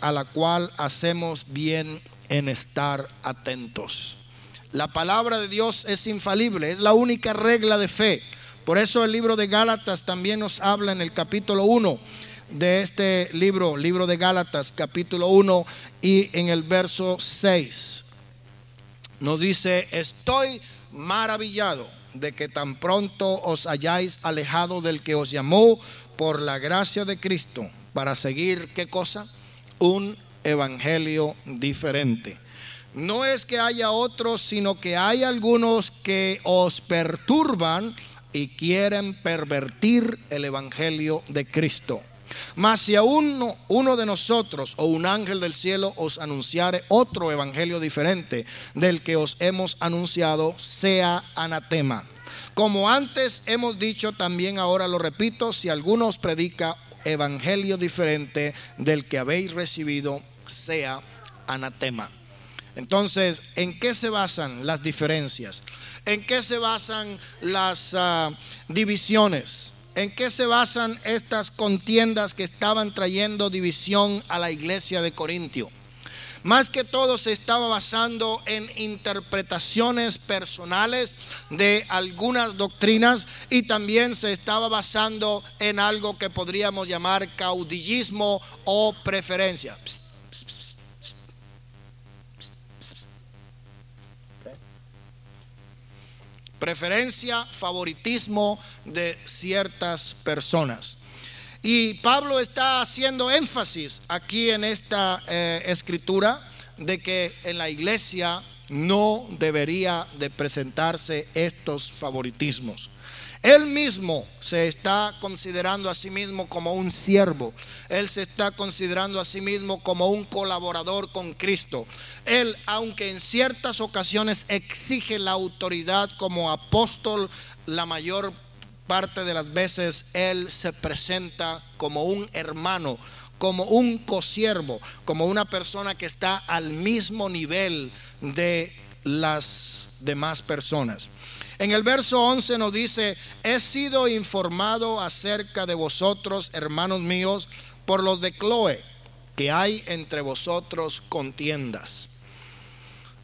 Speaker 1: a la cual hacemos bien en estar atentos. La palabra de Dios es infalible, es la única regla de fe. Por eso el libro de Gálatas también nos habla en el capítulo 1 de este libro, libro de Gálatas, capítulo 1 y en el verso 6. Nos dice, estoy maravillado de que tan pronto os hayáis alejado del que os llamó por la gracia de Cristo para seguir, ¿qué cosa? Un evangelio diferente. No es que haya otros, sino que hay algunos que os perturban y quieren pervertir el evangelio de Cristo. Mas si a uno, uno de nosotros o un ángel del cielo os anunciare otro evangelio diferente del que os hemos anunciado, sea anatema. Como antes hemos dicho, también ahora lo repito, si alguno os predica evangelio diferente del que habéis recibido, sea anatema. Entonces, ¿en qué se basan las diferencias? ¿En qué se basan las ah, divisiones? ¿En qué se basan estas contiendas que estaban trayendo división a la iglesia de Corintio? Más que todo se estaba basando en interpretaciones personales de algunas doctrinas y también se estaba basando en algo que podríamos llamar caudillismo o preferencia. Preferencia, favoritismo de ciertas personas. Y Pablo está haciendo énfasis aquí en esta eh, escritura de que en la iglesia no debería de presentarse estos favoritismos. Él mismo se está considerando a sí mismo como un siervo. Él se está considerando a sí mismo como un colaborador con Cristo. Él, aunque en ciertas ocasiones exige la autoridad como apóstol, la mayor parte de las veces Él se presenta como un hermano, como un cosiervo, como una persona que está al mismo nivel de las demás personas. En el verso 11 nos dice, he sido informado acerca de vosotros, hermanos míos, por los de Chloe, que hay entre vosotros contiendas.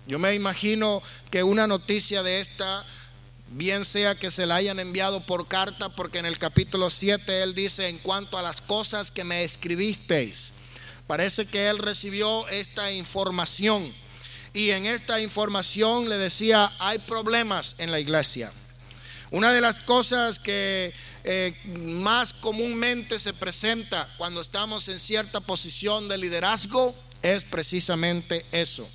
Speaker 1: Yo me imagino que una noticia de esta, bien sea que se la hayan enviado por carta, porque en el capítulo 7 él dice, en cuanto a las cosas que me escribisteis, parece que él recibió esta información y en esta información le decía, hay problemas en la iglesia. Una de las cosas que eh, más comúnmente se presenta cuando estamos en cierta posición de liderazgo es precisamente eso.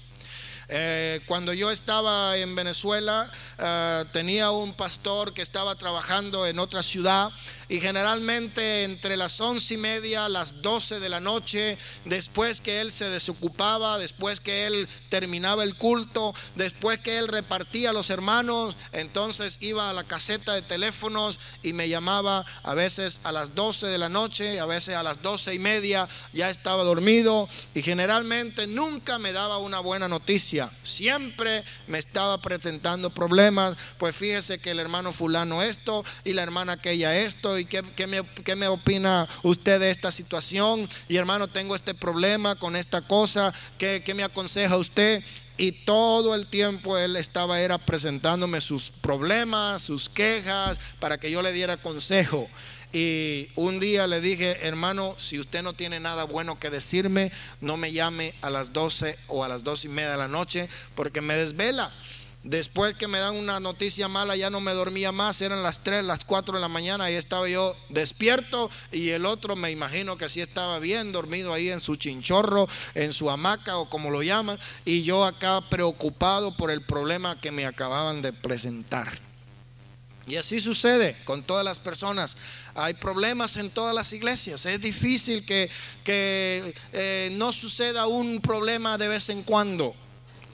Speaker 1: Eh, cuando yo estaba en Venezuela, eh, tenía un pastor que estaba trabajando en otra ciudad y generalmente entre las once y media, las doce de la noche, después que él se desocupaba, después que él terminaba el culto, después que él repartía los hermanos, entonces iba a la caseta de teléfonos y me llamaba a veces a las doce de la noche, a veces a las doce y media, ya estaba dormido y generalmente nunca me daba una buena noticia, siempre me estaba presentando problemas, pues fíjese que el hermano fulano esto y la hermana aquella esto y qué, me, opina usted de esta situación. Y hermano, tengo este problema con esta cosa, ¿qué, me aconseja usted? Y todo el tiempo él estaba era presentándome sus problemas, sus quejas, para que yo le diera consejo. Y un día le dije, hermano, si usted no tiene nada bueno que decirme, no me llame a las 12 o a las dos y media de la noche, porque me desvela. Después que me dan una noticia mala, ya no me dormía más, eran las 3, las 4 de la mañana y estaba yo despierto y el otro me imagino que así estaba bien dormido ahí en su chinchorro, en su hamaca o como lo llaman, y yo acá preocupado por el problema que me acababan de presentar. Y así sucede con todas las personas. Hay problemas en todas las iglesias. Es difícil que, eh, no suceda un problema de vez en cuando.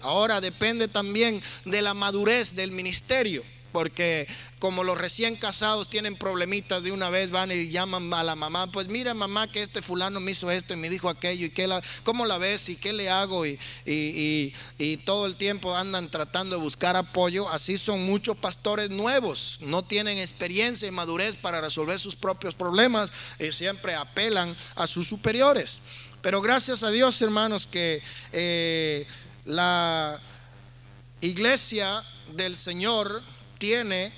Speaker 1: Ahora depende también de la madurez del ministerio, porque como los recién casados tienen problemitas de una vez, van y llaman a la mamá, pues mira mamá que este fulano me hizo esto y me dijo aquello, y qué la, cómo la ves y qué le hago, y, y todo el tiempo andan tratando de buscar apoyo, así son muchos pastores nuevos, no tienen experiencia y madurez para resolver sus propios problemas y siempre apelan a sus superiores. Pero gracias a Dios, hermanos, que eh, la iglesia del Señor tiene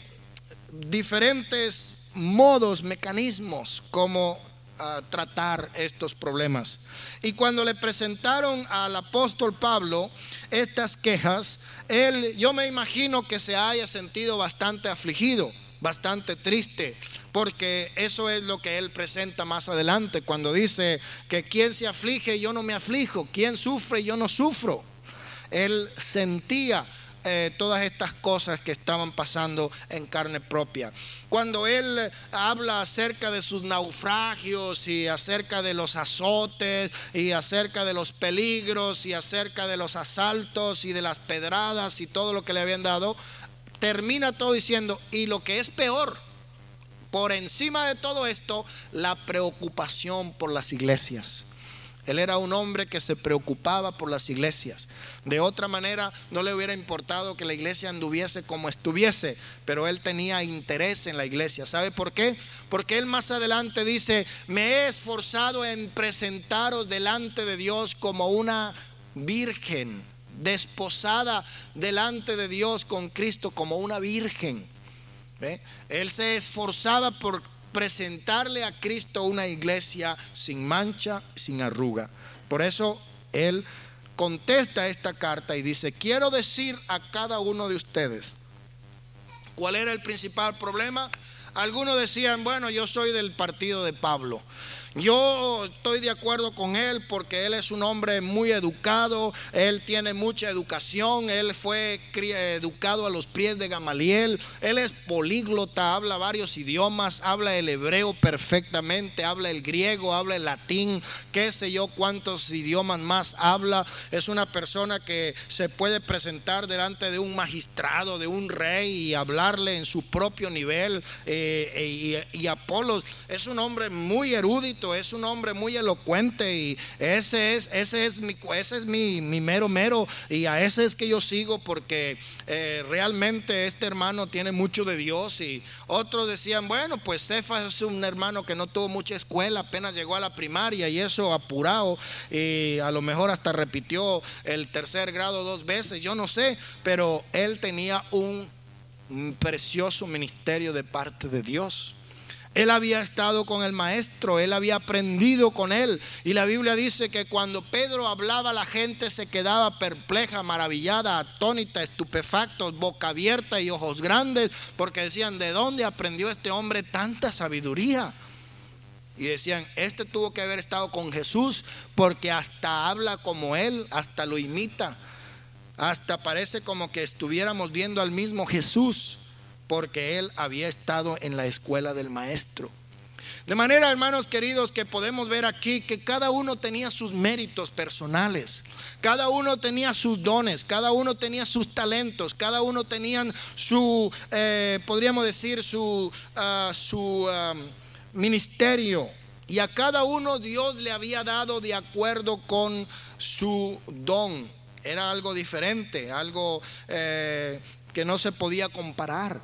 Speaker 1: diferentes modos, mecanismos como ah, tratar estos problemas. Y cuando le presentaron al apóstol Pablo estas quejas, él, yo me imagino que se haya sentido bastante afligido, bastante triste, porque eso es lo que él presenta más adelante, cuando dice que quien se aflige yo no me aflijo, quien sufre yo no sufro. Él sentía eh, todas estas cosas que estaban pasando en carne propia. Cuando él habla acerca de sus naufragios y acerca de los azotes y acerca de los peligros y acerca de los asaltos y de las pedradas y todo lo que le habían dado, termina todo diciendo, y lo que es peor, por encima de todo esto, la preocupación por las iglesias. Él era un hombre que se preocupaba por las iglesias. De otra manera, no le hubiera importado que la iglesia anduviese como estuviese, pero él tenía interés en la iglesia. ¿Sabe por qué? Porque él más adelante dice, me he esforzado en presentaros delante de Dios como una virgen, desposada delante de Dios con Cristo como una virgen. Él se esforzaba por presentarle a Cristo una iglesia sin mancha, sin arruga. Por eso él contesta esta carta y dice, quiero decir a cada uno de ustedes, ¿cuál era el principal problema? Algunos decían, bueno, yo soy del partido de Pablo. Yo estoy de acuerdo con él porque él es un hombre muy educado, él tiene mucha educación, él fue educado a los pies de Gamaliel, él es políglota, habla varios idiomas, habla el hebreo perfectamente, habla el griego, habla el latín, qué sé yo cuántos idiomas más habla. Es una persona que se puede presentar delante de un magistrado, de un rey y hablarle en su propio nivel. Eh, y, y Apolos es un hombre muy erudito es un hombre muy elocuente y ese es, ese es, mi, ese es mi, mero mero y a ese es que yo sigo porque eh, realmente este hermano tiene mucho de Dios y otros decían, bueno, pues Cefa es un hermano que no tuvo mucha escuela, apenas llegó a la primaria y eso apurado y a lo mejor hasta repitió el tercer grado dos veces, yo no sé, pero él tenía un precioso ministerio de parte de Dios. Él había estado con el maestro, él había aprendido con él. Y la Biblia dice que cuando Pedro hablaba la gente se quedaba perpleja, maravillada, atónita, estupefactos, boca abierta y ojos grandes, porque decían, ¿de dónde aprendió este hombre tanta sabiduría? Y decían, este tuvo que haber estado con Jesús porque hasta habla como él, hasta lo imita, hasta parece como que estuviéramos viendo al mismo Jesús porque él había estado en la escuela del maestro. De manera, hermanos queridos, que podemos ver aquí que cada uno tenía sus méritos personales, cada uno tenía sus dones, cada uno tenía sus talentos, cada uno tenía su, eh, podríamos decir, su, ah, su ministerio. Y a cada uno Dios le había dado de acuerdo con su don. Era algo diferente, algo eh, que no se podía comparar.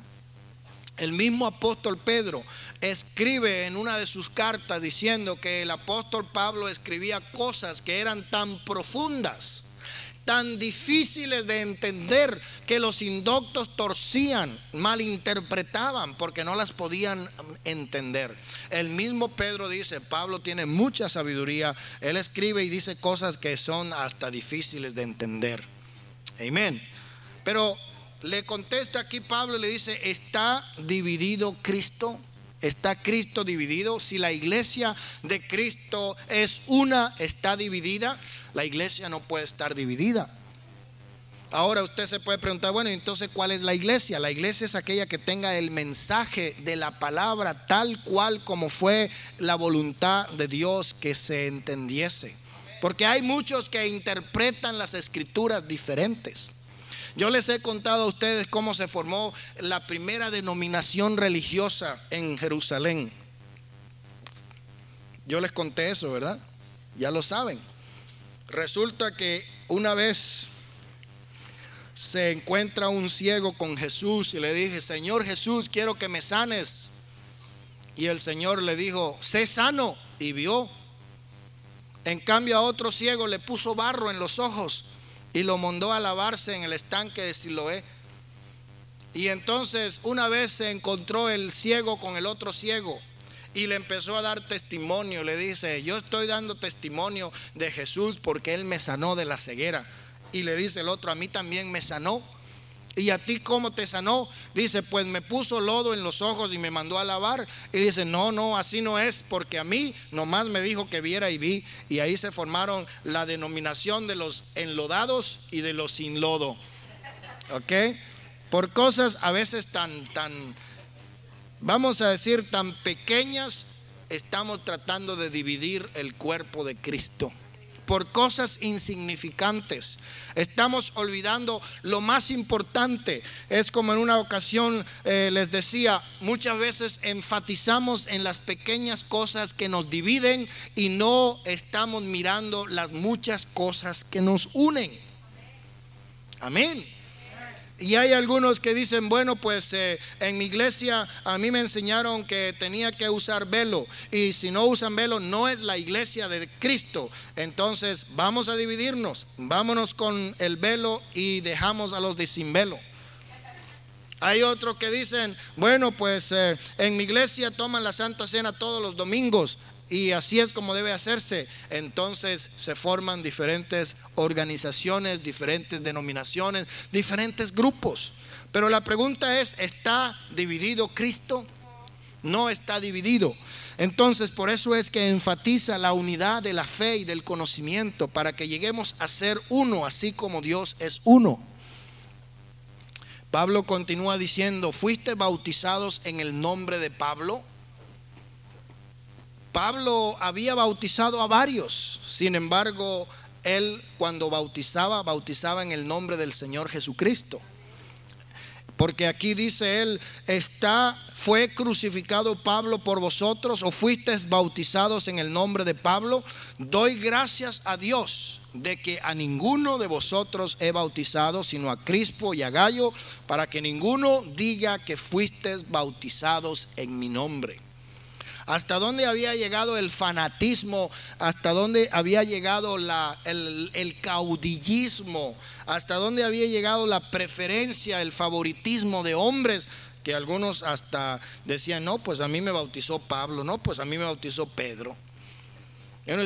Speaker 1: El mismo apóstol Pedro escribe en una de sus cartas diciendo que el apóstol Pablo escribía cosas que eran tan profundas, tan difíciles de entender, que los indoctos torcían, malinterpretaban, porque no las podían entender. El mismo Pedro dice, Pablo tiene mucha sabiduría, él escribe y dice cosas que son hasta difíciles de entender. Amén. Pero le contesta aquí Pablo y le dice, ¿está dividido Cristo? ¿Está Cristo dividido? Si la iglesia de Cristo es una, está dividida, la iglesia no puede estar dividida. Ahora usted se puede preguntar, bueno, entonces ¿cuál es la iglesia? La iglesia es aquella que tenga el mensaje de la palabra tal cual como fue la voluntad de Dios que se entendiese. Porque hay muchos que interpretan las escrituras diferentes. Yo les he contado a ustedes cómo se formó la primera denominación religiosa en Jerusalén. Yo les conté eso, ¿verdad? Ya lo saben. Resulta que una vez se encuentra un ciego con Jesús y le dije, Señor Jesús, quiero que me sanes. Y el Señor le dijo, sé sano. Y vio. En cambio a otro ciego le puso barro en los ojos y lo mandó a lavarse en el estanque de Siloé. Y entonces una vez se encontró el ciego con el otro ciego y le empezó a dar testimonio. Le dice, yo estoy dando testimonio de Jesús porque Él me sanó de la ceguera. Y le dice el otro, a mí también me sanó. ¿Y a ti cómo te sanó? Dice, pues me puso lodo en los ojos y me mandó a lavar. Y dice, no, no, así no es, porque a mí nomás me dijo que viera y vi. Y ahí se formaron la denominación de los enlodados y de los sin lodo. ¿Ok? Por cosas a veces tan, tan, vamos a decir, tan pequeñas, estamos tratando de dividir el cuerpo de Cristo por cosas insignificantes. Estamos olvidando lo más importante. Es como en una ocasión eh, les decía, muchas veces enfatizamos en las pequeñas cosas que nos dividen y no estamos mirando las muchas cosas que nos unen. Amén. Y hay algunos que dicen, bueno, pues eh, en mi iglesia a mí me enseñaron que tenía que usar velo. Y si no usan velo, no es la iglesia de Cristo. Entonces vamos a dividirnos. Vámonos con el velo y dejamos a los de sin velo. Hay otros que dicen, bueno, pues eh, en mi iglesia toman la Santa Cena todos los domingos y así es como debe hacerse. Entonces se forman diferentes organizaciones, diferentes denominaciones, diferentes grupos. Pero la pregunta es, ¿está dividido Cristo? No está dividido. Entonces, por eso es que enfatiza la unidad de la fe y del conocimiento, para que lleguemos a ser uno, así como Dios es uno. Pablo continúa diciendo, ¿fuiste bautizados en el nombre de Pablo? Pablo había bautizado a varios, sin embargo, él cuando bautizaba, bautizaba en el nombre del Señor Jesucristo. Porque aquí dice él, está, fue crucificado Pablo por vosotros o fuisteis bautizados en el nombre de Pablo. Doy gracias a Dios de que a ninguno de vosotros he bautizado, sino a Crispo y a Gallo, para que ninguno diga que fuisteis bautizados en mi nombre hasta dónde había llegado el fanatismo, hasta dónde había llegado el, el, caudillismo, hasta dónde había llegado la preferencia, el favoritismo de hombres, que algunos hasta decían, no, pues a mí me bautizó Pablo, no, pues a mí me bautizó Pedro.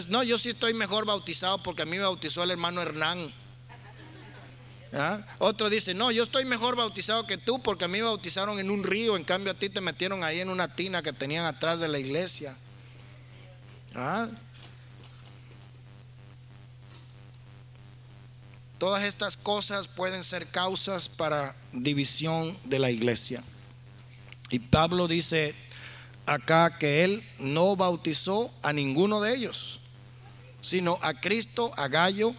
Speaker 1: No, yo sí estoy mejor bautizado porque a mí me bautizó el hermano Hernán. ¿Ah? Otro dice, no, yo estoy mejor bautizado que tú porque a mí me bautizaron en un río, en cambio a ti te metieron ahí en una tina que tenían atrás de la iglesia. ¿Ah? Todas estas cosas pueden ser causas para división de la iglesia. Y Pablo dice acá que él no bautizó a ninguno de ellos, sino a Cristo, a Gallo,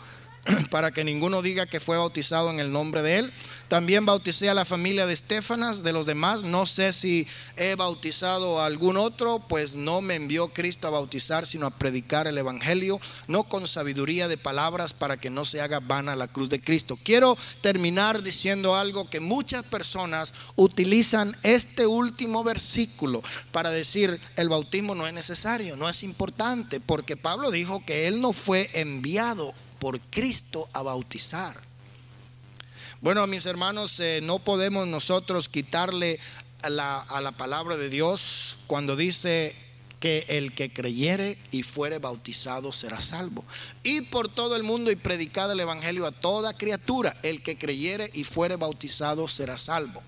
Speaker 1: *clears throat* para que ninguno diga que fue bautizado en el nombre de él. También bauticé a la familia de Estefanas, de los demás. No sé si he bautizado a algún otro, pues no me envió Cristo a bautizar, sino a predicar el Evangelio, no con sabiduría de palabras para que no se haga vana la cruz de Cristo. Quiero terminar diciendo algo que muchas personas utilizan este último versículo para decir el bautismo no es necesario, no es importante, porque Pablo dijo que él no fue enviado por Cristo a bautizar. Bueno, mis hermanos, eh, no podemos nosotros quitarle a la, a la palabra de Dios cuando dice que el que creyere y fuere bautizado será salvo. Y por todo el mundo y predicad el Evangelio a toda criatura. El que creyere y fuere bautizado será salvo.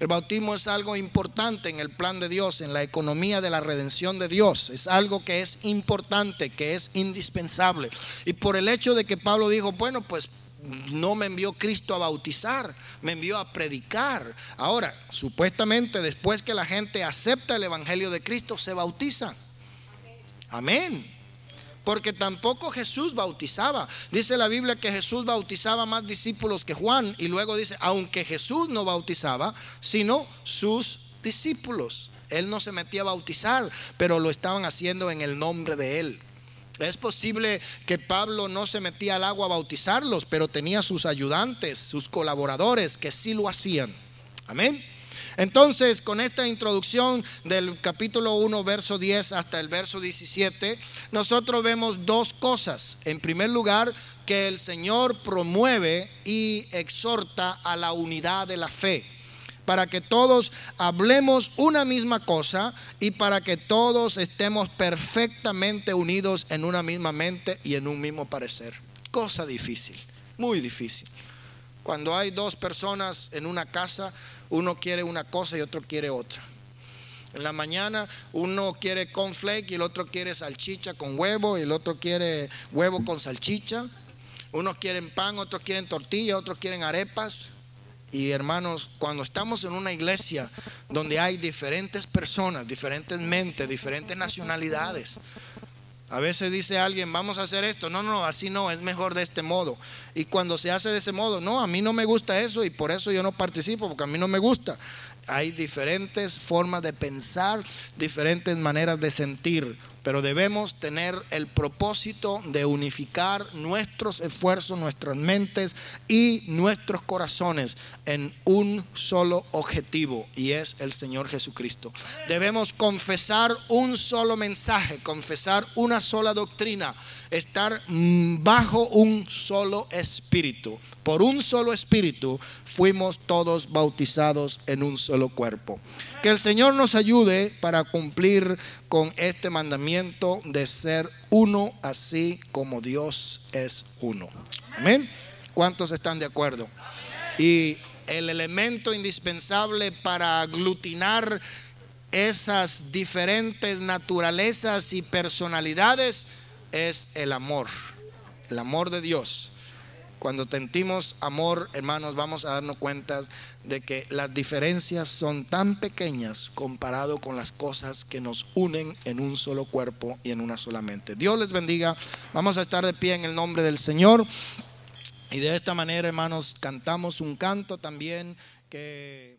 Speaker 1: El bautismo es algo importante en el plan de Dios, en la economía de la redención de Dios. Es algo que es importante, que es indispensable. Y por el hecho de que Pablo dijo, bueno, pues no me envió Cristo a bautizar, me envió a predicar. Ahora, supuestamente después que la gente acepta el Evangelio de Cristo, se bautiza. Amén porque tampoco Jesús bautizaba. Dice la Biblia que Jesús bautizaba más discípulos que Juan y luego dice, aunque Jesús no bautizaba, sino sus discípulos. Él no se metía a bautizar, pero lo estaban haciendo en el nombre de Él. Es posible que Pablo no se metía al agua a bautizarlos, pero tenía sus ayudantes, sus colaboradores que sí lo hacían. Amén. Entonces, con esta introducción del capítulo 1, verso 10 hasta el verso 17, nosotros vemos dos cosas. En primer lugar, que el Señor promueve y exhorta a la unidad de la fe para que todos hablemos una misma cosa y para que todos estemos perfectamente unidos en una misma mente y en un mismo parecer. Cosa difícil, muy difícil. Cuando hay dos personas en una casa, uno quiere una cosa y otro quiere otra. En la mañana uno quiere cornflake y el otro quiere salchicha con huevo y el otro quiere huevo con salchicha. Unos quieren pan, otros quieren tortilla, otros quieren arepas. Y hermanos, cuando estamos en una iglesia donde hay diferentes personas, diferentes mentes, diferentes nacionalidades, a veces dice alguien, vamos a hacer esto. No, no, así no, es mejor de este modo. Y cuando se hace de ese modo, no, a mí no me gusta eso y por eso yo no participo, porque a mí no me gusta. Hay diferentes formas de pensar, diferentes maneras de sentir pero debemos tener el propósito de unificar nuestros esfuerzos, nuestras mentes y nuestros corazones en un solo objetivo y es el Señor Jesucristo. Debemos confesar un solo mensaje, confesar una sola doctrina, estar mm, bajo un solo espíritu. Por un solo espíritu fuimos todos bautizados en un solo cuerpo. Que el Señor nos ayude para cumplir con este mandamiento de ser uno así como Dios es uno. Amén. ¿Cuántos están de acuerdo? Y el elemento indispensable para aglutinar esas diferentes naturalezas y personalidades es el amor, el amor de Dios. Cuando tentimos amor, hermanos, vamos a darnos cuenta de que las diferencias son tan pequeñas comparado con las cosas que nos unen en un solo cuerpo y en una sola mente. Dios les bendiga. Vamos a estar de pie en el nombre del Señor. Y de esta manera, hermanos, cantamos un canto también que...